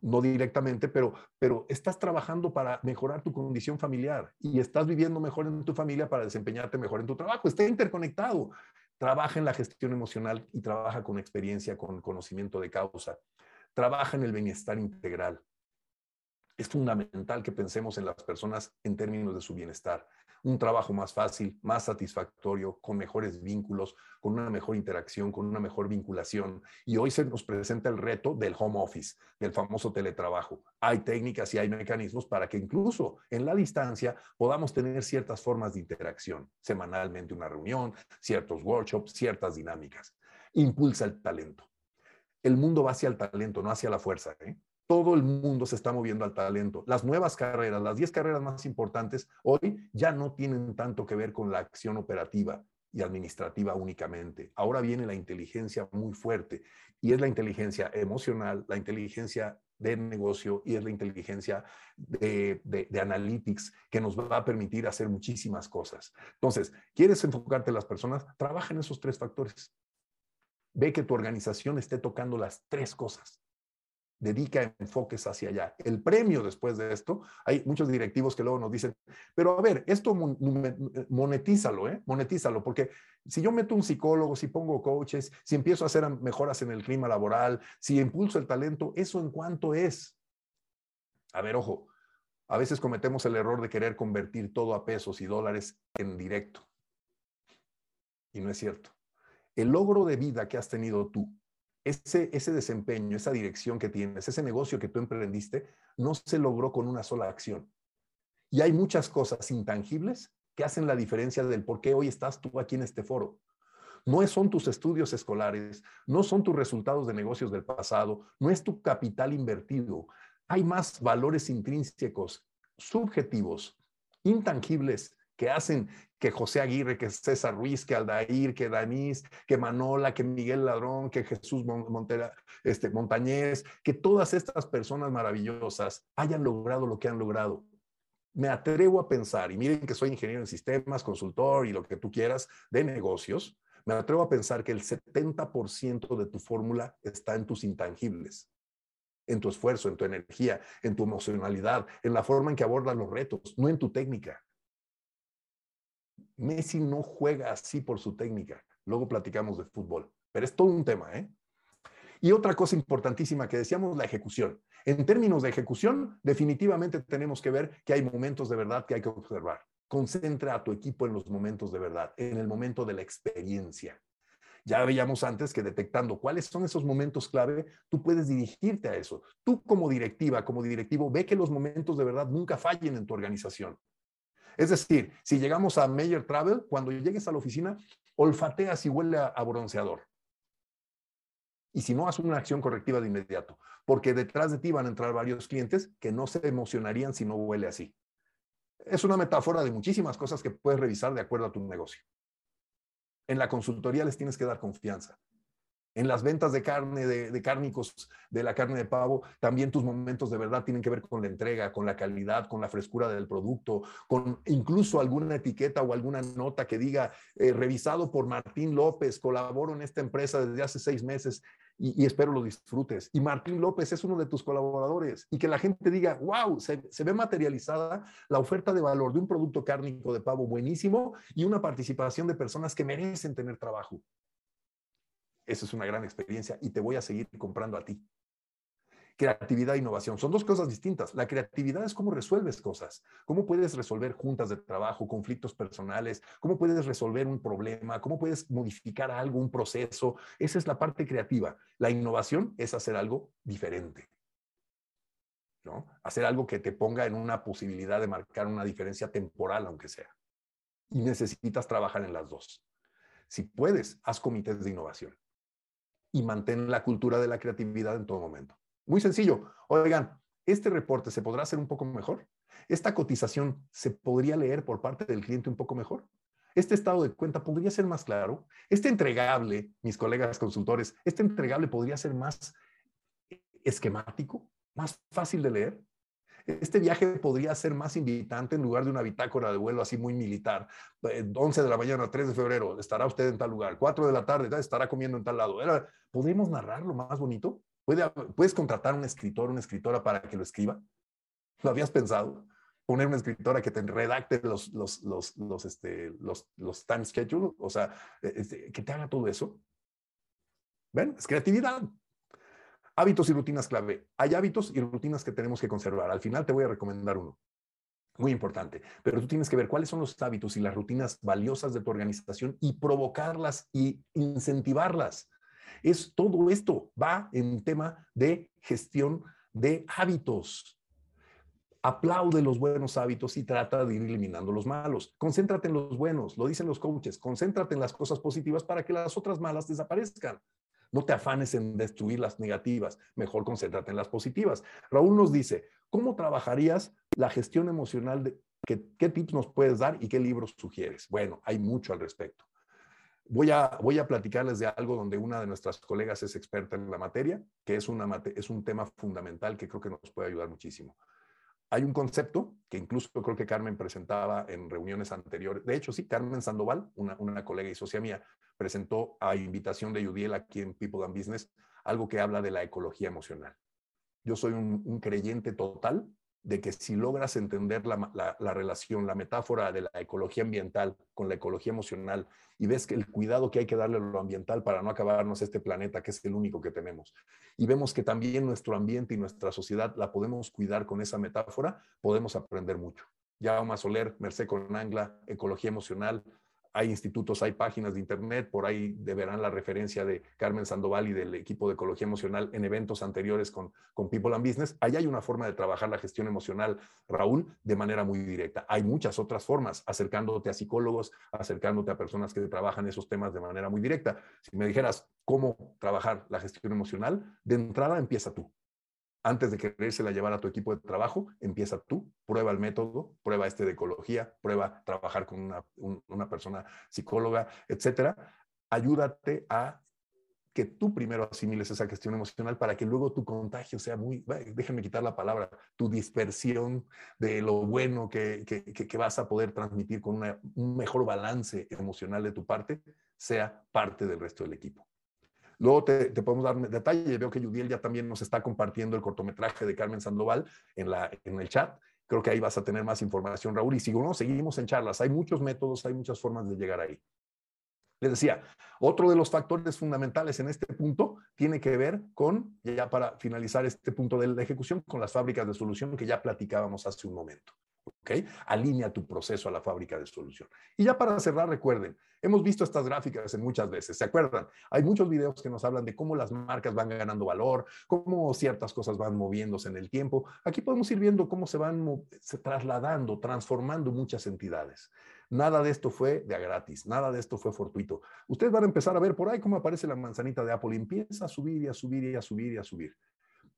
S2: no directamente, pero, pero estás trabajando para mejorar tu condición familiar y estás viviendo mejor en tu familia para desempeñarte mejor en tu trabajo. Está interconectado. Trabaja en la gestión emocional y trabaja con experiencia, con conocimiento de causa. Trabaja en el bienestar integral. Es fundamental que pensemos en las personas en términos de su bienestar un trabajo más fácil, más satisfactorio, con mejores vínculos, con una mejor interacción, con una mejor vinculación. Y hoy se nos presenta el reto del home office, del famoso teletrabajo. Hay técnicas y hay mecanismos para que incluso en la distancia podamos tener ciertas formas de interacción, semanalmente una reunión, ciertos workshops, ciertas dinámicas. Impulsa el talento. El mundo va hacia el talento, no hacia la fuerza. ¿eh? Todo el mundo se está moviendo al talento. Las nuevas carreras, las 10 carreras más importantes, hoy ya no tienen tanto que ver con la acción operativa y administrativa únicamente. Ahora viene la inteligencia muy fuerte y es la inteligencia emocional, la inteligencia de negocio y es la inteligencia de, de, analytics que nos va a permitir hacer muchísimas cosas. Entonces, ¿quieres enfocarte en las personas? Trabaja en esos tres factores. Ve que tu organización esté tocando las tres cosas dedica enfoques hacia allá. El premio después de esto, hay muchos directivos que luego nos dicen, pero a ver, esto monetízalo, ¿eh? Monetízalo, porque si yo meto un psicólogo, si pongo coaches, si empiezo a hacer mejoras en el clima laboral, si impulso el talento, ¿eso en cuánto es? A ver, ojo, a veces cometemos el error de querer convertir todo a pesos y dólares en directo. Y no es cierto. El logro de vida que has tenido tú ese, ese desempeño, esa dirección que tienes, ese negocio que tú emprendiste, no se logró con una sola acción. Y hay muchas cosas intangibles que hacen la diferencia del por qué hoy estás tú aquí en este foro. No son tus estudios escolares, no son tus resultados de negocios del pasado, no es tu capital invertido. Hay más valores intrínsecos, subjetivos, intangibles, que hacen que José Aguirre, que César Ruiz, que Aldair, que Danís, que Manola, que Miguel Ladrón, que Jesús Montera, este, Montañez, que todas estas personas maravillosas hayan logrado lo que han logrado. Me atrevo a pensar, y miren que soy ingeniero en sistemas, consultor y lo que tú quieras de negocios, me atrevo a pensar que el 70% de tu fórmula está en tus intangibles en tu esfuerzo, en tu energía, en tu emocionalidad, en la forma en que abordas los retos, no en tu técnica. Messi no juega así por su técnica. Luego platicamos de fútbol, pero es todo un tema, ¿eh? Y otra cosa importantísima que decíamos, la ejecución. En términos de ejecución, definitivamente tenemos que ver que hay momentos de verdad que hay que observar. Concentra a tu equipo en los momentos de verdad, en el momento de la experiencia. Ya veíamos antes que detectando cuáles son esos momentos clave, tú puedes dirigirte a eso. Tú como directiva, como directivo, ve que los momentos de verdad nunca fallen en tu organización. Es decir, si llegamos a Mayor Travel, cuando llegues a la oficina, olfatea si huele a, bronceador. Y si no, haz una acción correctiva de inmediato, porque detrás de ti van a entrar varios clientes que no se emocionarían si no huele así. Es una metáfora de muchísimas cosas que puedes revisar de acuerdo a tu negocio. En la consultoría les tienes que dar confianza. En las ventas de carne, de, cárnicos, de la carne de pavo, también tus momentos de verdad tienen que ver con la entrega, con la calidad, con la frescura del producto, con incluso alguna etiqueta o alguna nota que diga, eh, revisado por Martín López, colaboro en esta empresa desde hace seis meses y, espero lo disfrutes. Y Martín López es uno de tus colaboradores y que la gente diga, wow, se, se ve materializada la oferta de valor de un producto cárnico de pavo buenísimo y una participación de personas que merecen tener trabajo. Esa es una gran experiencia y te voy a seguir comprando a ti. Creatividad e innovación son dos cosas distintas. La creatividad es cómo resuelves cosas, cómo puedes resolver juntas de trabajo, conflictos personales, cómo puedes resolver un problema, cómo puedes modificar algo, un proceso. Esa es la parte creativa. La innovación es hacer algo diferente. ¿no? Hacer algo que te ponga en una posibilidad de marcar una diferencia temporal, aunque sea. Y necesitas trabajar en las dos. Si puedes, haz comités de innovación y mantén la cultura de la creatividad en todo momento. Muy sencillo. Oigan, ¿este reporte se podrá hacer un poco mejor? ¿Esta cotización se podría leer por parte del cliente un poco mejor? ¿Este estado de cuenta podría ser más claro? ¿Este entregable, mis colegas consultores, este entregable podría ser más esquemático, más fácil de leer? Este viaje podría ser más invitante en lugar de una bitácora de vuelo así muy militar. 11 eh, de la mañana, 3 de febrero, estará usted en tal lugar. 4 de la tarde, estará comiendo en tal lado. ¿Podemos narrarlo más bonito? ¿Puedes contratar un escritor, una escritora para que lo escriba? ¿Lo habías pensado? Poner una escritora que te redacte los, los, los, los, este, los, los time schedule, o sea, eh, este, que te haga todo eso. ¿Ven? Es creatividad. Hábitos y rutinas clave. Hay hábitos y rutinas que tenemos que conservar. Al final te voy a recomendar uno. Muy importante. Pero tú tienes que ver cuáles son los hábitos y las rutinas valiosas de tu organización y provocarlas y incentivarlas. Es todo esto va en tema de gestión de hábitos. Aplaude los buenos hábitos y trata de ir eliminando los malos. Concéntrate en los buenos, lo dicen los coaches, concéntrate en las cosas positivas para que las otras malas desaparezcan. No te afanes en destruir las negativas, mejor concéntrate en las positivas. Raúl nos dice, ¿cómo trabajarías la gestión emocional? De, qué, ¿Qué tips nos puedes dar y qué libros sugieres? Bueno, hay mucho al respecto. Voy a, voy a platicarles de algo donde una de nuestras colegas es experta en la materia, que es, una, es un tema fundamental que creo que nos puede ayudar muchísimo. Hay un concepto que incluso creo que Carmen presentaba en reuniones anteriores. De hecho, sí, Carmen Sandoval, una, colega y socia mía, presentó a invitación de Yudiel aquí en People and Business algo que habla de la ecología emocional. Yo soy un creyente total de que si logras entender la, relación, la metáfora de la ecología ambiental con la ecología emocional y ves que el cuidado que hay que darle a lo ambiental para no acabarnos este planeta, que es el único que tenemos, y vemos que también nuestro ambiente y nuestra sociedad la podemos cuidar con esa metáfora, podemos aprender mucho. Jaume Soler, Merced con Angla, Ecología Emocional, hay institutos, hay páginas de internet, por ahí verán la referencia de Carmen Sandoval y del equipo de ecología emocional en eventos anteriores con, con People and Business. Ahí hay una forma de trabajar la gestión emocional, Raúl, de manera muy directa. Hay muchas otras formas, acercándote a psicólogos, acercándote a personas que trabajan esos temas de manera muy directa. Si me dijeras cómo trabajar la gestión emocional, de entrada empieza tú antes de querérsela llevar a tu equipo de trabajo, empieza tú, prueba el método, prueba este de ecología, prueba trabajar con una, persona psicóloga, etcétera. Ayúdate a que tú primero asimiles esa gestión emocional para que luego tu contagio sea muy, déjenme quitar la palabra, tu dispersión de lo bueno que, que vas a poder transmitir con un mejor balance emocional de tu parte, sea parte del resto del equipo. Luego te, podemos dar detalle. Veo que Judiel ya también nos está compartiendo el cortometraje de Carmen Sandoval en, la, en el chat. Creo que ahí vas a tener más información, Raúl. Y si no, seguimos en charlas. Hay muchos métodos, hay muchas formas de llegar ahí. Les decía, otro de los factores fundamentales en este punto tiene que ver con, ya para finalizar este punto de la ejecución, con las fábricas de solución que ya platicábamos hace un momento. ¿ok? Alinea tu proceso a la fábrica de solución. Y ya para cerrar, recuerden, hemos visto estas gráficas en muchas veces, ¿se acuerdan? Hay muchos videos que nos hablan de cómo las marcas van ganando valor, cómo ciertas cosas van moviéndose en el tiempo. Aquí podemos ir viendo cómo se van trasladando, transformando muchas entidades. Nada de esto fue de a gratis, nada de esto fue fortuito. Ustedes van a empezar a ver por ahí cómo aparece la manzanita de Apple y empieza a subir y a subir y a subir y a subir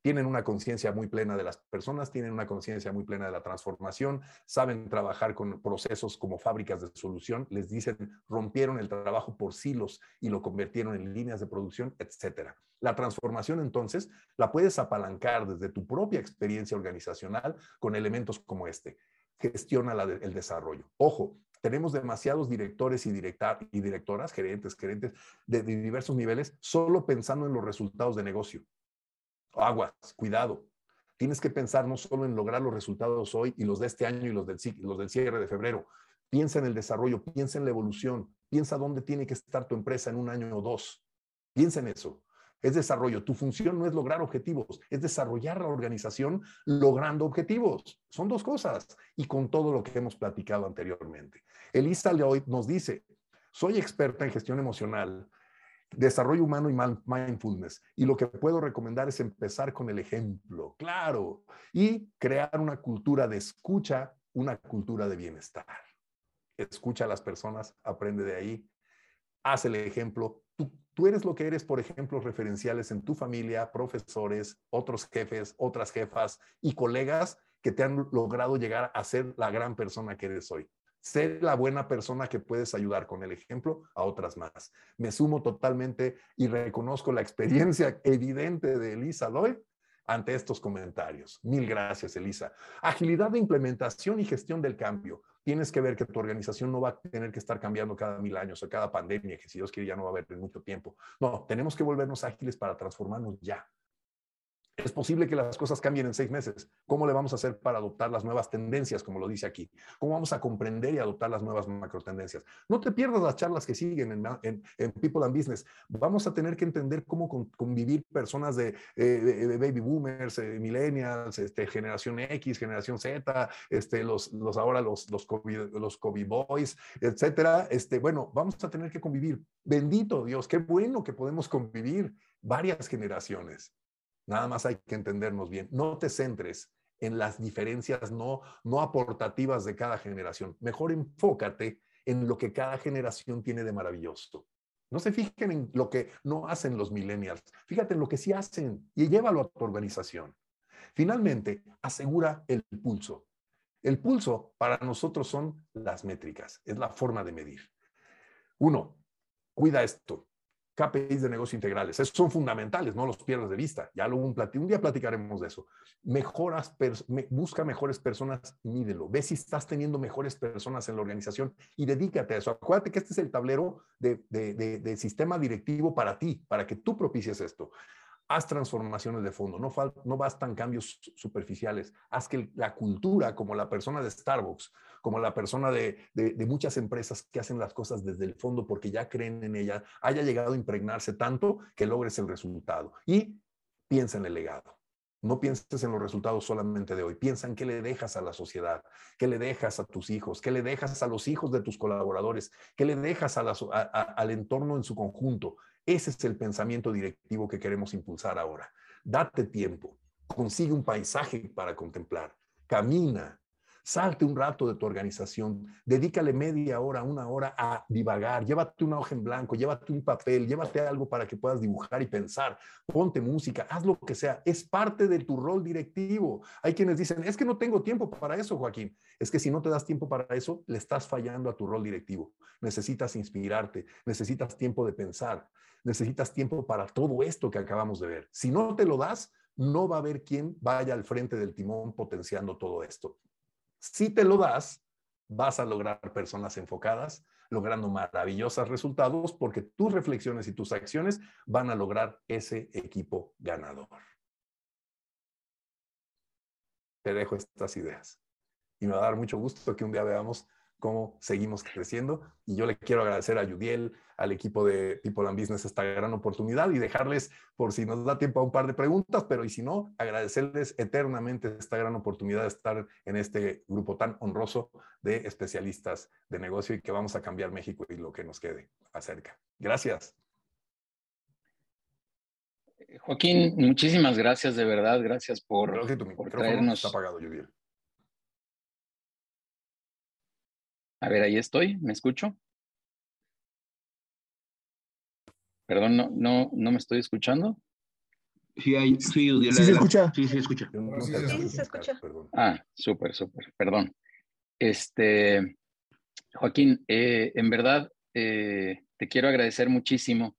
S2: tienen una conciencia muy plena de las personas, tienen una conciencia muy plena de la transformación, saben trabajar con procesos como fábricas de solución, les dicen, rompieron el trabajo por silos y lo convirtieron en líneas de producción, etcétera. La transformación entonces la puedes apalancar desde tu propia experiencia organizacional con elementos como este. Gestiona el desarrollo. Ojo, tenemos demasiados directores y, y directoras, gerentes, gerentes de diversos niveles, solo pensando en los resultados de negocio aguas, cuidado. Tienes que pensar no solo en lograr los resultados hoy y los de este año y los del, los del cierre de febrero. Piensa en el desarrollo, piensa en la evolución, piensa dónde tiene que estar tu empresa en un año o dos. Piensa en eso. Es desarrollo. Tu función no es lograr objetivos, es desarrollar la organización logrando objetivos. Son dos cosas. Y con todo lo que hemos platicado anteriormente. Elisa Lloyd nos dice, soy experta en gestión emocional desarrollo humano y mindfulness. Y lo que puedo recomendar es empezar con el ejemplo, claro, y crear una cultura de escucha, una cultura de bienestar. Escucha a las personas, aprende de ahí, haz el ejemplo. Tú, eres lo que eres por ejemplos referenciales en tu familia, profesores, otros jefes, otras jefas y colegas que te han logrado llegar a ser la gran persona que eres hoy. Ser la buena persona que puedes ayudar con el ejemplo a otras más. Me sumo totalmente y reconozco la experiencia evidente de Elisa Lloyd ante estos comentarios. Mil gracias, Elisa. Agilidad de implementación y gestión del cambio. Tienes que ver que tu organización no va a tener que estar cambiando cada mil años o cada pandemia, que si Dios quiere ya no va a haber en mucho tiempo. No, tenemos que volvernos ágiles para transformarnos ya. Es posible que las cosas cambien en seis meses. ¿Cómo le vamos a hacer para adoptar las nuevas tendencias, como lo dice aquí? ¿Cómo vamos a comprender y adoptar las nuevas macro tendencias? No te pierdas las charlas que siguen en, People and Business. Vamos a tener que entender cómo convivir personas de, eh, baby boomers, eh, millennials, este, generación X, generación Z, este, los, los ahora los, los, COVID, los COVID boys, etcétera. Este, bueno, vamos a tener que convivir. Bendito Dios, qué bueno que podemos convivir varias generaciones. Nada más hay que entendernos bien. No te centres en las diferencias no, no aportativas de cada generación. Mejor enfócate en lo que cada generación tiene de maravilloso. No se fijen en lo que no hacen los millennials. Fíjate en lo que sí hacen y llévalo a tu organización. Finalmente, asegura el pulso. El pulso para nosotros son las métricas, es la forma de medir. Uno, cuida esto. KPIs de negocio integrales. Esos son fundamentales, no los pierdas de vista. Ya lo un, un día platicaremos de eso. Mejoras, busca mejores personas, mídelo. Ve si estás teniendo mejores personas en la organización y dedícate a eso. Acuérdate que este es el tablero de, de sistema directivo para ti, para que tú propicies esto haz transformaciones de fondo, no, no bastan cambios superficiales, haz que la cultura, como la persona de Starbucks, como la persona de, de, muchas empresas que hacen las cosas desde el fondo porque ya creen en ella, haya llegado a impregnarse tanto que logres el resultado. Y piensa en el legado. No pienses en los resultados solamente de hoy, piensa en qué le dejas a la sociedad, qué le dejas a tus hijos, qué le dejas a los hijos de tus colaboradores, qué le dejas al entorno en su conjunto. Ese es el pensamiento directivo que queremos impulsar ahora. Date tiempo, consigue un paisaje para contemplar, camina, Salte un rato de tu organización, dedícale media hora, una hora a divagar, llévate una hoja en blanco, llévate un papel, llévate algo para que puedas dibujar y pensar, ponte música, haz lo que sea, es parte de tu rol directivo. Hay quienes dicen, es que no tengo tiempo para eso, Joaquín. Es que si no te das tiempo para eso, le estás fallando a tu rol directivo. Necesitas inspirarte, necesitas tiempo de pensar, necesitas tiempo para todo esto que acabamos de ver. Si no te lo das, no va a haber quien vaya al frente del timón potenciando todo esto. Si te lo das, vas a lograr personas enfocadas, logrando maravillosos resultados porque tus reflexiones y tus acciones van a lograr ese equipo ganador. Te dejo estas ideas y me va a dar mucho gusto que un día veamos cómo seguimos creciendo. Y yo le quiero agradecer a Yudiel, al equipo de People and Business esta gran oportunidad y dejarles, por si nos da tiempo, a un par de preguntas, pero y si no, agradecerles eternamente esta gran oportunidad de estar en este grupo tan honroso de especialistas de negocio y que vamos a cambiar México y lo que nos quede acerca. Gracias.
S1: Joaquín, muchísimas gracias de verdad, gracias por,
S2: Creo que tu micrófono está apagado, Yudiel.
S1: A ver, ahí estoy, ¿me escucho? Perdón, no, no, no me estoy escuchando.
S6: Sí, hay, sí,
S2: sí, se escucha.
S6: Sí, se escucha.
S5: Sí, se escucha.
S1: Ah, súper, súper, perdón. Este, Joaquín, eh, en verdad eh, te quiero agradecer muchísimo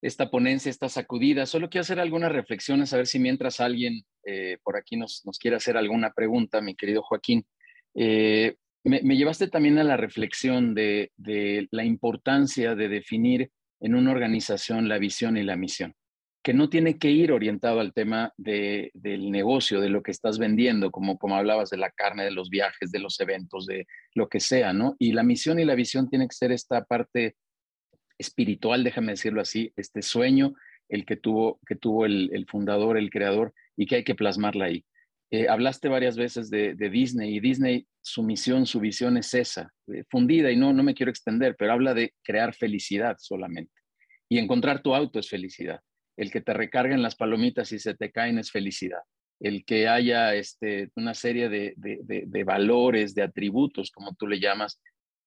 S1: esta ponencia, esta sacudida. Solo quiero hacer algunas reflexiones, a ver si mientras alguien eh, por aquí nos, nos quiere hacer alguna pregunta, mi querido Joaquín. Me, llevaste también a la reflexión de, la importancia de definir en una organización la visión y la misión, que no tiene que ir orientado al tema del negocio, de lo que estás vendiendo, como, como hablabas de la carne, de los viajes, de los eventos, de lo que sea, ¿no? Y la misión y la visión tiene que ser esta parte espiritual, déjame decirlo así, este sueño, el que tuvo, que tuvo el fundador, el creador, y que hay que plasmarla ahí. Eh, hablaste varias veces de, Disney y Disney, su misión, su visión es esa, eh, fundida y no, no me quiero extender, pero habla de crear felicidad solamente. Y encontrar tu auto es felicidad. El que te recarguen las palomitas y se te caen es felicidad. El que haya este, una serie de, valores, de atributos, como tú le llamas,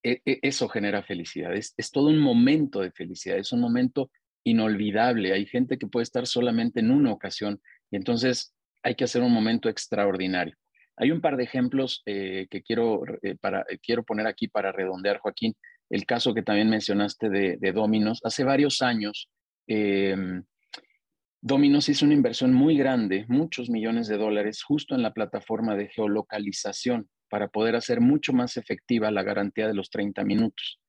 S1: e, e, eso genera felicidad. Es, es todo un momento de felicidad, es un momento inolvidable. Hay gente que puede estar solamente en una ocasión y entonces hay que hacer un momento extraordinario. Hay un par de ejemplos eh, que quiero, eh, eh, quiero poner aquí para redondear, Joaquín. El caso que también mencionaste de, Dominos. Hace varios años, eh, Dominos hizo una inversión muy grande, muchos millones de dólares, justo en la plataforma de geolocalización para poder hacer mucho más efectiva la garantía de los 30 minutos.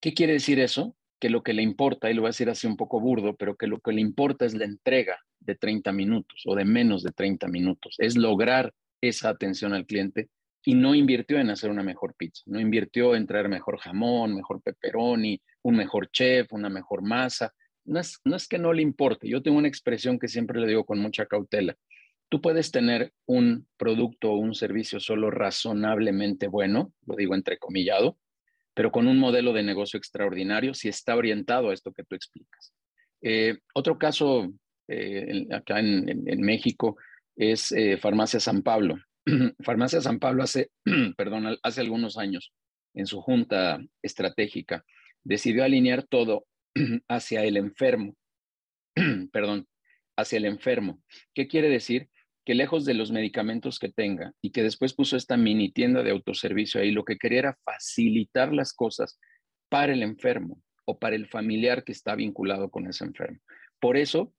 S1: ¿Qué quiere decir eso? Que lo que le importa, y lo voy a decir así un poco burdo, pero que lo que le importa es la entrega de 30 minutos o de menos de 30 minutos. Es lograr esa atención al cliente y no invirtió en hacer una mejor pizza, no invirtió en traer mejor jamón, mejor pepperoni, un mejor chef, una mejor masa. No es, no es que no le importe. Yo tengo una expresión que siempre le digo con mucha cautela. Tú puedes tener un producto o un servicio solo razonablemente bueno, lo digo entrecomillado, pero con un modelo de negocio extraordinario si está orientado a esto que tú explicas. Eh, otro caso eh, acá en, México es eh, Farmacia San Pablo. Farmacia San Pablo hace, perdón, hace algunos años, en su junta estratégica, decidió alinear todo hacia el enfermo. Perdón, hacia el enfermo. ¿Qué quiere decir? Que lejos de los medicamentos que tenga y que después puso esta mini tienda de autoservicio ahí, lo que quería era facilitar las cosas para el enfermo o para el familiar que está vinculado con ese enfermo. Por eso,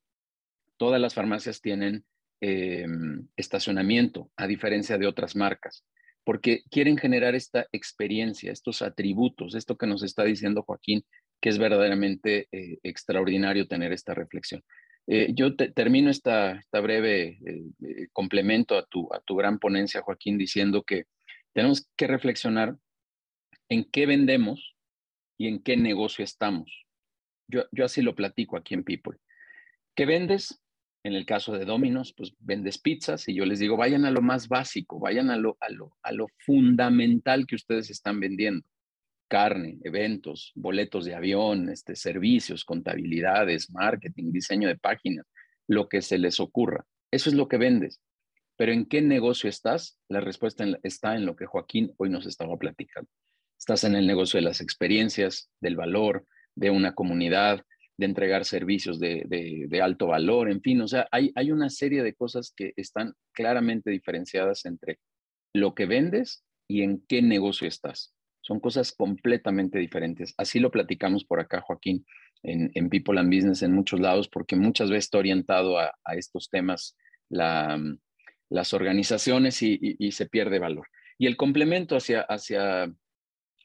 S1: todas las farmacias tienen em, estacionamiento, a diferencia de otras marcas, porque quieren generar esta experiencia, estos atributos, esto que nos está diciendo Joaquín, que es verdaderamente eh, extraordinario tener esta reflexión. Eh, yo termino esta, breve eh, complemento a tu, a tu gran ponencia, Joaquín, diciendo que tenemos que reflexionar en qué vendemos y en qué negocio estamos. Yo, yo así lo platico aquí en People. ¿Qué vendes? En el caso de Dominos, pues vendes pizzas y yo les digo, vayan a lo más básico, vayan a lo, a lo, a lo fundamental que ustedes están vendiendo carne, eventos, boletos de avión, este, servicios, contabilidades, marketing, diseño de páginas, lo que se les ocurra. Eso es lo que vendes. Pero ¿en qué negocio estás? La respuesta está en lo que Joaquín hoy nos estaba platicando. Estás en el negocio de las experiencias, del valor, de una comunidad, de entregar servicios de, alto valor, en fin, o sea, hay, hay una serie de cosas que están claramente diferenciadas entre lo que vendes y en qué negocio estás. Son cosas completamente diferentes. Así lo platicamos por acá, Joaquín, en, People and Business en muchos lados, porque muchas veces está orientado a, estos temas las organizaciones y, se pierde valor. Y el complemento hacia, hacia,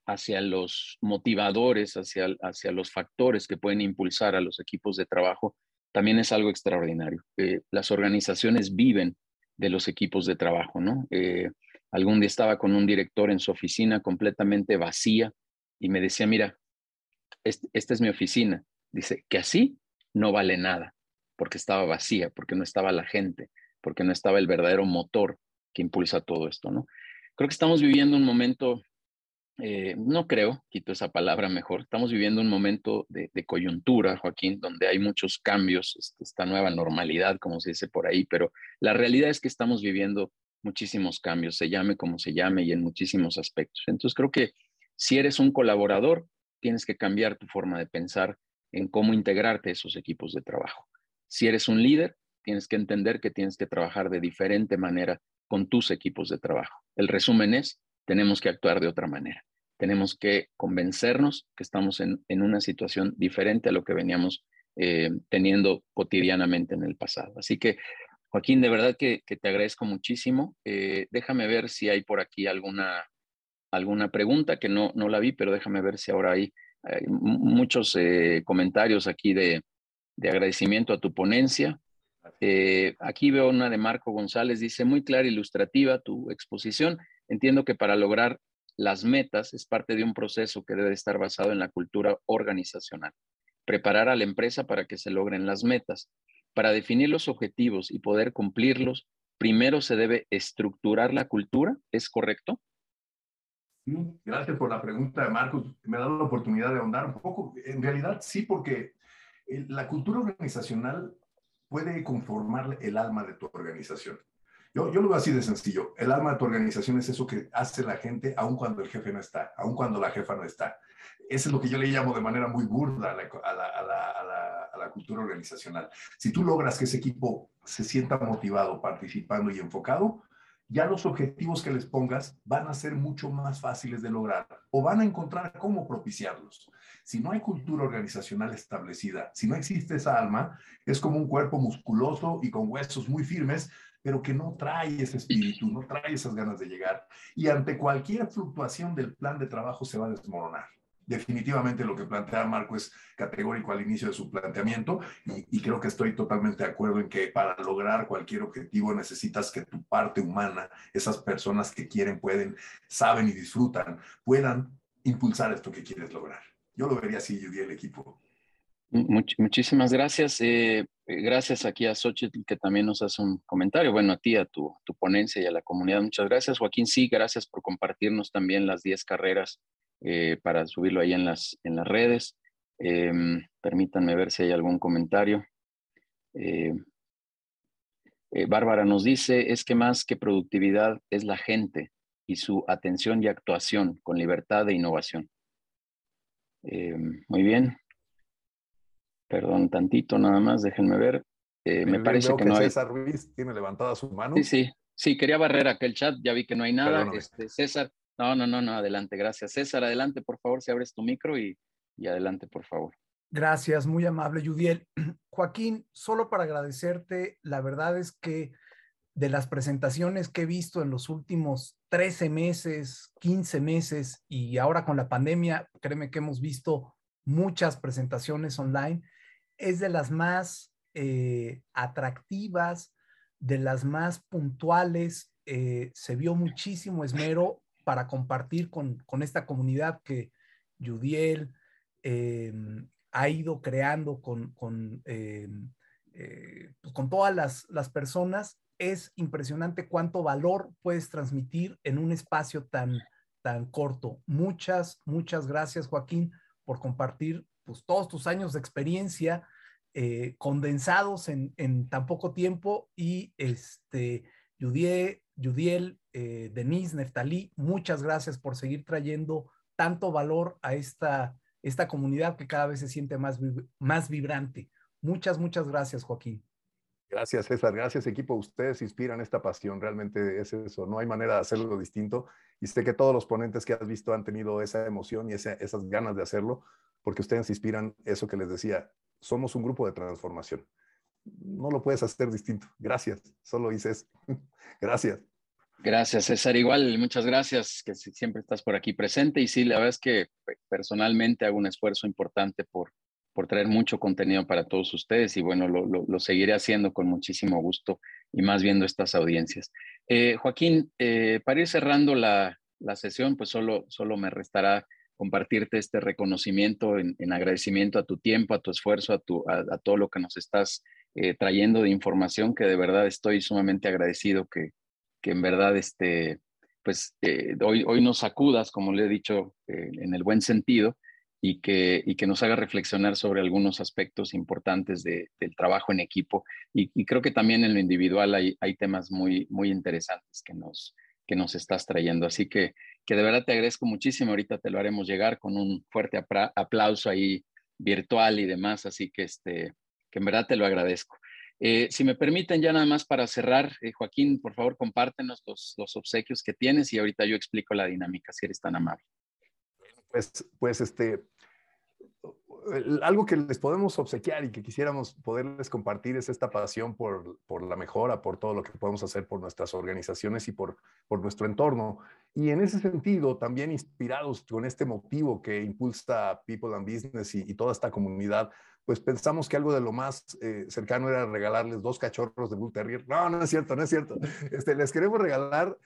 S1: hacia los motivadores, hacia, hacia los factores que pueden impulsar a los equipos de trabajo, también es algo extraordinario. Eh, las organizaciones viven de los equipos de trabajo, ¿no? Eh, Algún día estaba con un director en su oficina completamente vacía y me decía, mira, esta es mi oficina. Dice que así no vale nada, porque estaba vacía, porque no estaba la gente, porque no estaba el verdadero motor que impulsa todo esto, ¿no? Creo que estamos viviendo un momento, eh, no creo, quito esa palabra mejor, estamos viviendo un momento de, coyuntura, Joaquín, donde hay muchos cambios, este, esta nueva normalidad, como se dice por ahí, pero la realidad es que estamos viviendo muchísimos cambios, se llame como se llame y en muchísimos aspectos. Entonces creo que si eres un colaborador, tienes que cambiar tu forma de pensar en cómo integrarte a esos equipos de trabajo. Si eres un líder, tienes que entender que tienes que trabajar de diferente manera con tus equipos de trabajo. El resumen es, tenemos que actuar de otra manera. Tenemos que convencernos que estamos en, una situación diferente a lo que veníamos eh, teniendo cotidianamente en el pasado. Así que Joaquín, de verdad que, te agradezco muchísimo. Eh, déjame ver si hay por aquí alguna, alguna pregunta que no, no la vi, pero déjame ver si ahora hay, muchos eh, comentarios aquí de, agradecimiento a tu ponencia. Aquí veo una de Marco González, dice, muy clara, ilustrativa tu exposición. Entiendo que para lograr las metas es parte de un proceso que debe estar basado en la cultura organizacional. Preparar a la empresa para que se logren las metas. Para definir los objetivos y poder cumplirlos, primero se debe estructurar la cultura, ¿es correcto?
S2: Gracias por la pregunta, Marcos. Me ha dado la oportunidad de ahondar un poco. En realidad sí, porque la cultura organizacional puede conformar el alma de tu organización. Yo, yo lo veo así de sencillo. El alma de tu organización es eso que hace la gente aun cuando el jefe no está, aun cuando la jefa no está. Eso es lo que yo le llamo de manera muy burda a la, cultura organizacional. Si tú logras que ese equipo se sienta motivado, participando y enfocado, ya los objetivos que les pongas van a ser mucho más fáciles de lograr o van a encontrar cómo propiciarlos. Si no hay cultura organizacional establecida, si no existe esa alma, es como un cuerpo musculoso y con huesos muy firmes, pero que no trae ese espíritu, no trae esas ganas de llegar. Y ante cualquier fluctuación del plan de trabajo se va a desmoronar definitivamente lo que plantea Marco es categórico al inicio de su planteamiento y, creo que estoy totalmente de acuerdo en que para lograr cualquier objetivo necesitas que tu parte humana, esas personas que quieren, pueden, saben y disfrutan, puedan impulsar esto que quieres lograr. Yo lo vería así, yo y el equipo.
S1: Muchísimas gracias. Eh, gracias aquí a Xochitl que también nos hace un comentario. Bueno, a ti, a tu, tu ponencia y a la comunidad. Muchas gracias. Joaquín, sí, gracias por compartirnos también las 10 carreras eh, para subirlo ahí en las, en las redes. Em, permítanme ver si hay algún comentario. Eh, eh, Bárbara nos dice, es que más que productividad es la gente y su atención y actuación con libertad e innovación. Em, muy bien. Perdón, tantito nada más, déjenme ver. Eh, me parece que, no hay.
S2: César Ruiz tiene levantada su mano.
S1: Sí, sí, sí, quería barrer aquel chat, ya vi que no hay nada. Este, César, no, no, no, no, adelante, gracias. César, adelante, por favor, si abres tu micro y, y adelante, por favor.
S7: Gracias, muy amable, Judiel. Joaquín, solo para agradecerte, la verdad es que de las presentaciones que he visto en los últimos 13 meses, 15 meses y ahora con la pandemia, créeme que hemos visto muchas presentaciones online, es de las más eh, atractivas, de las más puntuales. Eh, se vio muchísimo esmero para compartir con, con esta comunidad que Judiel eh, ha ido creando con, con, pues con todas las, las personas es impresionante cuánto valor puedes transmitir en un espacio tan, tan corto. Muchas, muchas gracias, Joaquín, por compartir pues, todos tus años de experiencia eh, condensados en, tan poco tiempo. Y este, Judiel eh, Denise, Neftalí, muchas gracias por seguir trayendo tanto valor a esta, esta comunidad que cada vez se siente más, más vibrante. Muchas, muchas gracias, Joaquín.
S2: Gracias, César. Gracias, equipo. Ustedes inspiran esta pasión. Realmente es eso. No hay manera de hacerlo distinto. Y sé que todos los ponentes que has visto han tenido esa emoción y esas ganas de hacerlo, porque ustedes inspiran eso que les decía. Somos un grupo de transformación. No lo puedes hacer distinto. Gracias. Solo dices gracias.
S1: Gracias, César. Igual, muchas gracias que siempre estás por aquí presente. Y sí, la verdad es que personalmente hago un esfuerzo importante por por traer mucho contenido para todos ustedes y bueno, lo, seguiré haciendo con muchísimo gusto y más viendo estas audiencias. Eh, Joaquín, eh, para ir cerrando la, sesión, pues solo, solo me restará compartirte este reconocimiento en, agradecimiento a tu tiempo, a tu esfuerzo, a, tu, a, todo lo que nos estás eh, trayendo de información, que de verdad estoy sumamente agradecido que, que en verdad este, pues, hoy, hoy nos sacudas, como le he dicho, en el buen sentido, y que, y que nos haga reflexionar sobre algunos aspectos importantes del trabajo en equipo. Y, creo que también en lo individual hay, hay temas muy, muy interesantes que nos, que nos estás trayendo. Así que, que de verdad te agradezco muchísimo. Ahorita te lo haremos llegar con un fuerte aplauso ahí virtual y demás. Así que, este, que en verdad te lo agradezco. Eh, si me permiten, ya nada más para cerrar, eh, Joaquín, por favor, compártenos los, los obsequios que tienes y ahorita yo explico la dinámica, si eres tan amable.
S2: Pues, pues este, algo que les podemos obsequiar y que quisiéramos poderles compartir es esta pasión por, por, la mejora, por todo lo que podemos hacer por nuestras organizaciones y por, por nuestro entorno. Y en ese sentido, también inspirados con este motivo que impulsa People and Business y, toda esta comunidad, pues pensamos que algo de lo más eh, cercano era regalarles dos cachorros de Bull Terrier. No, no es cierto, no es cierto. Este, les queremos regalar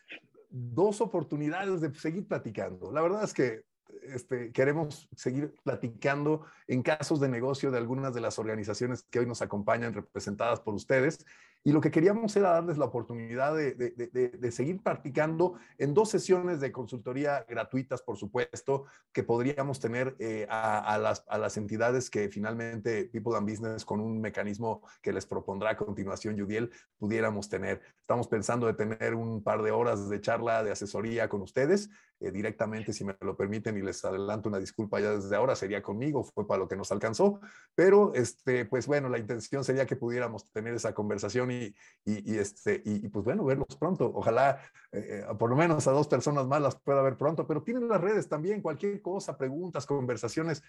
S2: dos oportunidades de seguir platicando. La verdad es que este, queremos seguir platicando en casos de negocio de algunas de las organizaciones que hoy nos acompañan representadas por ustedes y lo que queríamos era darles la oportunidad de, seguir practicando en dos sesiones de consultoría gratuitas, por supuesto, que podríamos tener eh, a, las, a, las, entidades que finalmente People and Business, con un mecanismo que les propondrá a continuación Judiel, pudiéramos tener. Estamos pensando de tener un par de horas de charla, de asesoría con ustedes, eh, directamente, si me lo permiten, y les adelanto una disculpa ya desde ahora, sería conmigo, fue para lo que nos alcanzó, pero este, pues bueno, la intención sería que pudiéramos tener esa conversación y, este, y, pues bueno, verlos pronto. Ojalá eh, eh, por lo menos a dos personas más las pueda ver pronto, pero tienen las redes también, cualquier cosa, preguntas, conversaciones.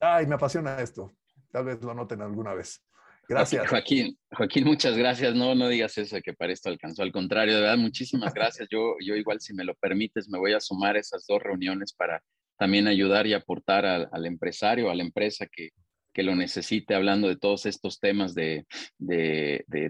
S2: Ay, me apasiona esto. Tal vez lo noten alguna vez. Gracias.
S1: Joaquín, Joaquín, muchas gracias. No, no digas eso que para esto alcanzó. Al contrario, de verdad, muchísimas gracias. Yo, yo igual, si me lo permites, me voy a sumar esas dos reuniones para también ayudar y aportar al empresario, a la empresa que, que lo necesite, hablando de todos estos temas de,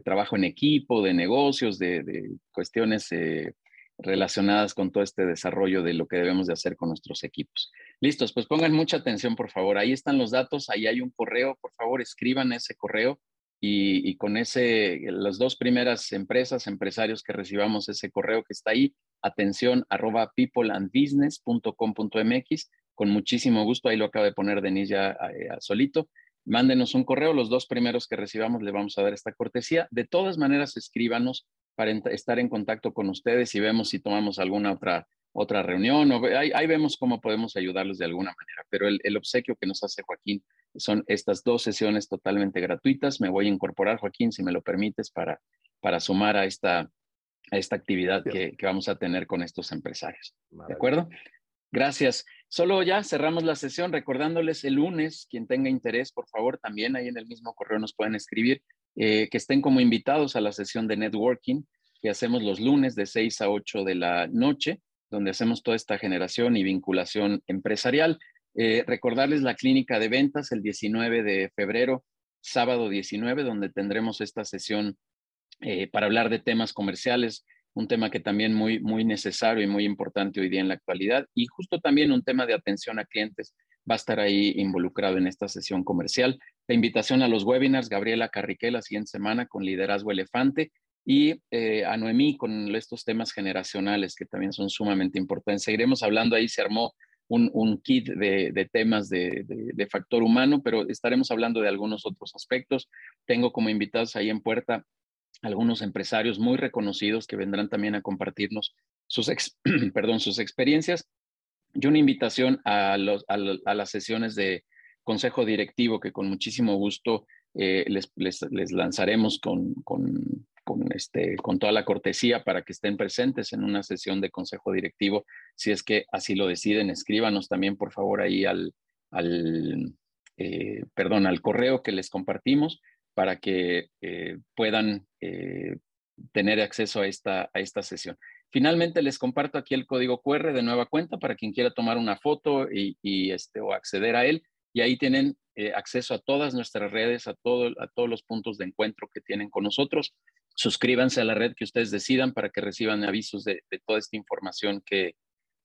S1: trabajo en equipo, de negocios, de, cuestiones eh, relacionadas con todo este desarrollo de lo que debemos de hacer con nuestros equipos. Listos, pues pongan mucha atención, por favor. Ahí están los datos, ahí hay un correo, por favor, escriban ese correo y, con ese, las dos primeras empresas, empresarios que recibamos ese correo que está ahí, atención arroba peopleandbusiness.com.mx con muchísimo gusto, ahí lo acaba de poner Denise ya eh, solito. Mándenos un correo, los dos primeros que recibamos le vamos a dar esta cortesía. De todas maneras, escríbanos para estar en contacto con ustedes y vemos si tomamos alguna otra, otra reunión. O, ahí, vemos cómo podemos ayudarlos de alguna manera. Pero el, obsequio que nos hace Joaquín son estas dos sesiones totalmente gratuitas. Me voy a incorporar, Joaquín, si me lo permites, para, para sumar a esta, a esta actividad que, que, vamos a tener con estos empresarios. ¿De acuerdo? Gracias. Solo ya cerramos la sesión recordándoles el lunes, quien tenga interés, por favor, también ahí en el mismo correo nos pueden escribir, eh, que estén como invitados a la sesión de networking que hacemos los lunes de 6 a 8 de la noche, donde hacemos toda esta generación y vinculación empresarial. Eh, recordarles la clínica de ventas el 19 de febrero, sábado 19, donde tendremos esta sesión eh, para hablar de temas comerciales, un tema que también muy, muy necesario y muy importante hoy día en la actualidad, y justo también un tema de atención a clientes va a estar ahí involucrado en esta sesión comercial. La invitación a los webinars, Gabriela Carriqué la siguiente semana con Liderazgo Elefante y eh, a Noemí con estos temas generacionales que también son sumamente importantes. Seguiremos hablando ahí, se armó un, kit de, temas de, de, factor humano, pero estaremos hablando de algunos otros aspectos. Tengo como invitados ahí en puerta algunos empresarios muy reconocidos que vendrán también a compartirnos sus, perdón, sus experiencias y una invitación a, los, a, las sesiones de consejo directivo que con muchísimo gusto eh, les, les, les, lanzaremos con, con, con, este, con toda la cortesía para que estén presentes en una sesión de consejo directivo. Si es que así lo deciden, escríbanos también por favor ahí al, al eh, perdón, al correo que les compartimos para que eh, puedan eh, tener acceso a esta, a esta sesión. Finalmente les comparto aquí el código QR de nueva cuenta para quien quiera tomar una foto y, este, o acceder a él. Y ahí tienen acceso a todas nuestras redes, a, todo, a todos los puntos de encuentro que tienen con nosotros suscríbanse a la red que ustedes decidan para que reciban avisos de, toda esta información que,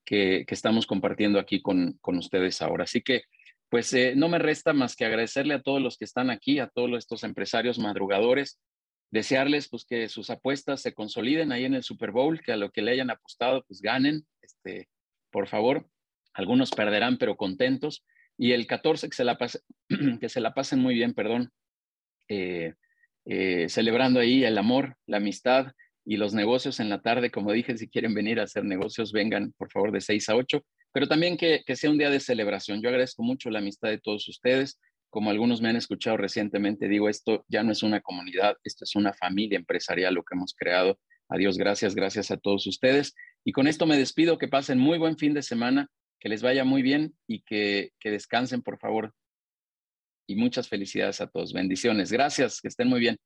S1: que, estamos compartiendo aquí con, con, ustedes ahora. Así que, pues eh, no me resta más que agradecerle a todos los que están aquí, a todos estos empresarios madrugadores, desearles pues que sus apuestas se consoliden ahí en el Super Bowl, que a lo que le hayan apostado pues ganen, este, por favor. Algunos perderán, pero contentos. Y el 14 que se la, que se la pasen muy bien, perdón. Eh, eh, celebrando ahí el amor, la amistad y los negocios en la tarde. Como dije, si quieren venir a hacer negocios, vengan por favor de 6 a 8, pero también que, sea un día de celebración. Yo agradezco mucho la amistad de todos ustedes. Como algunos me han escuchado recientemente, digo, esto ya no es una comunidad, esto es una familia empresarial lo que hemos creado. Adiós, gracias, gracias a todos ustedes. Y con esto me despido, que pasen muy buen fin de semana, que les vaya muy bien y que, que descansen, por favor, y muchas felicidades a todos. Bendiciones. Gracias, que estén muy bien.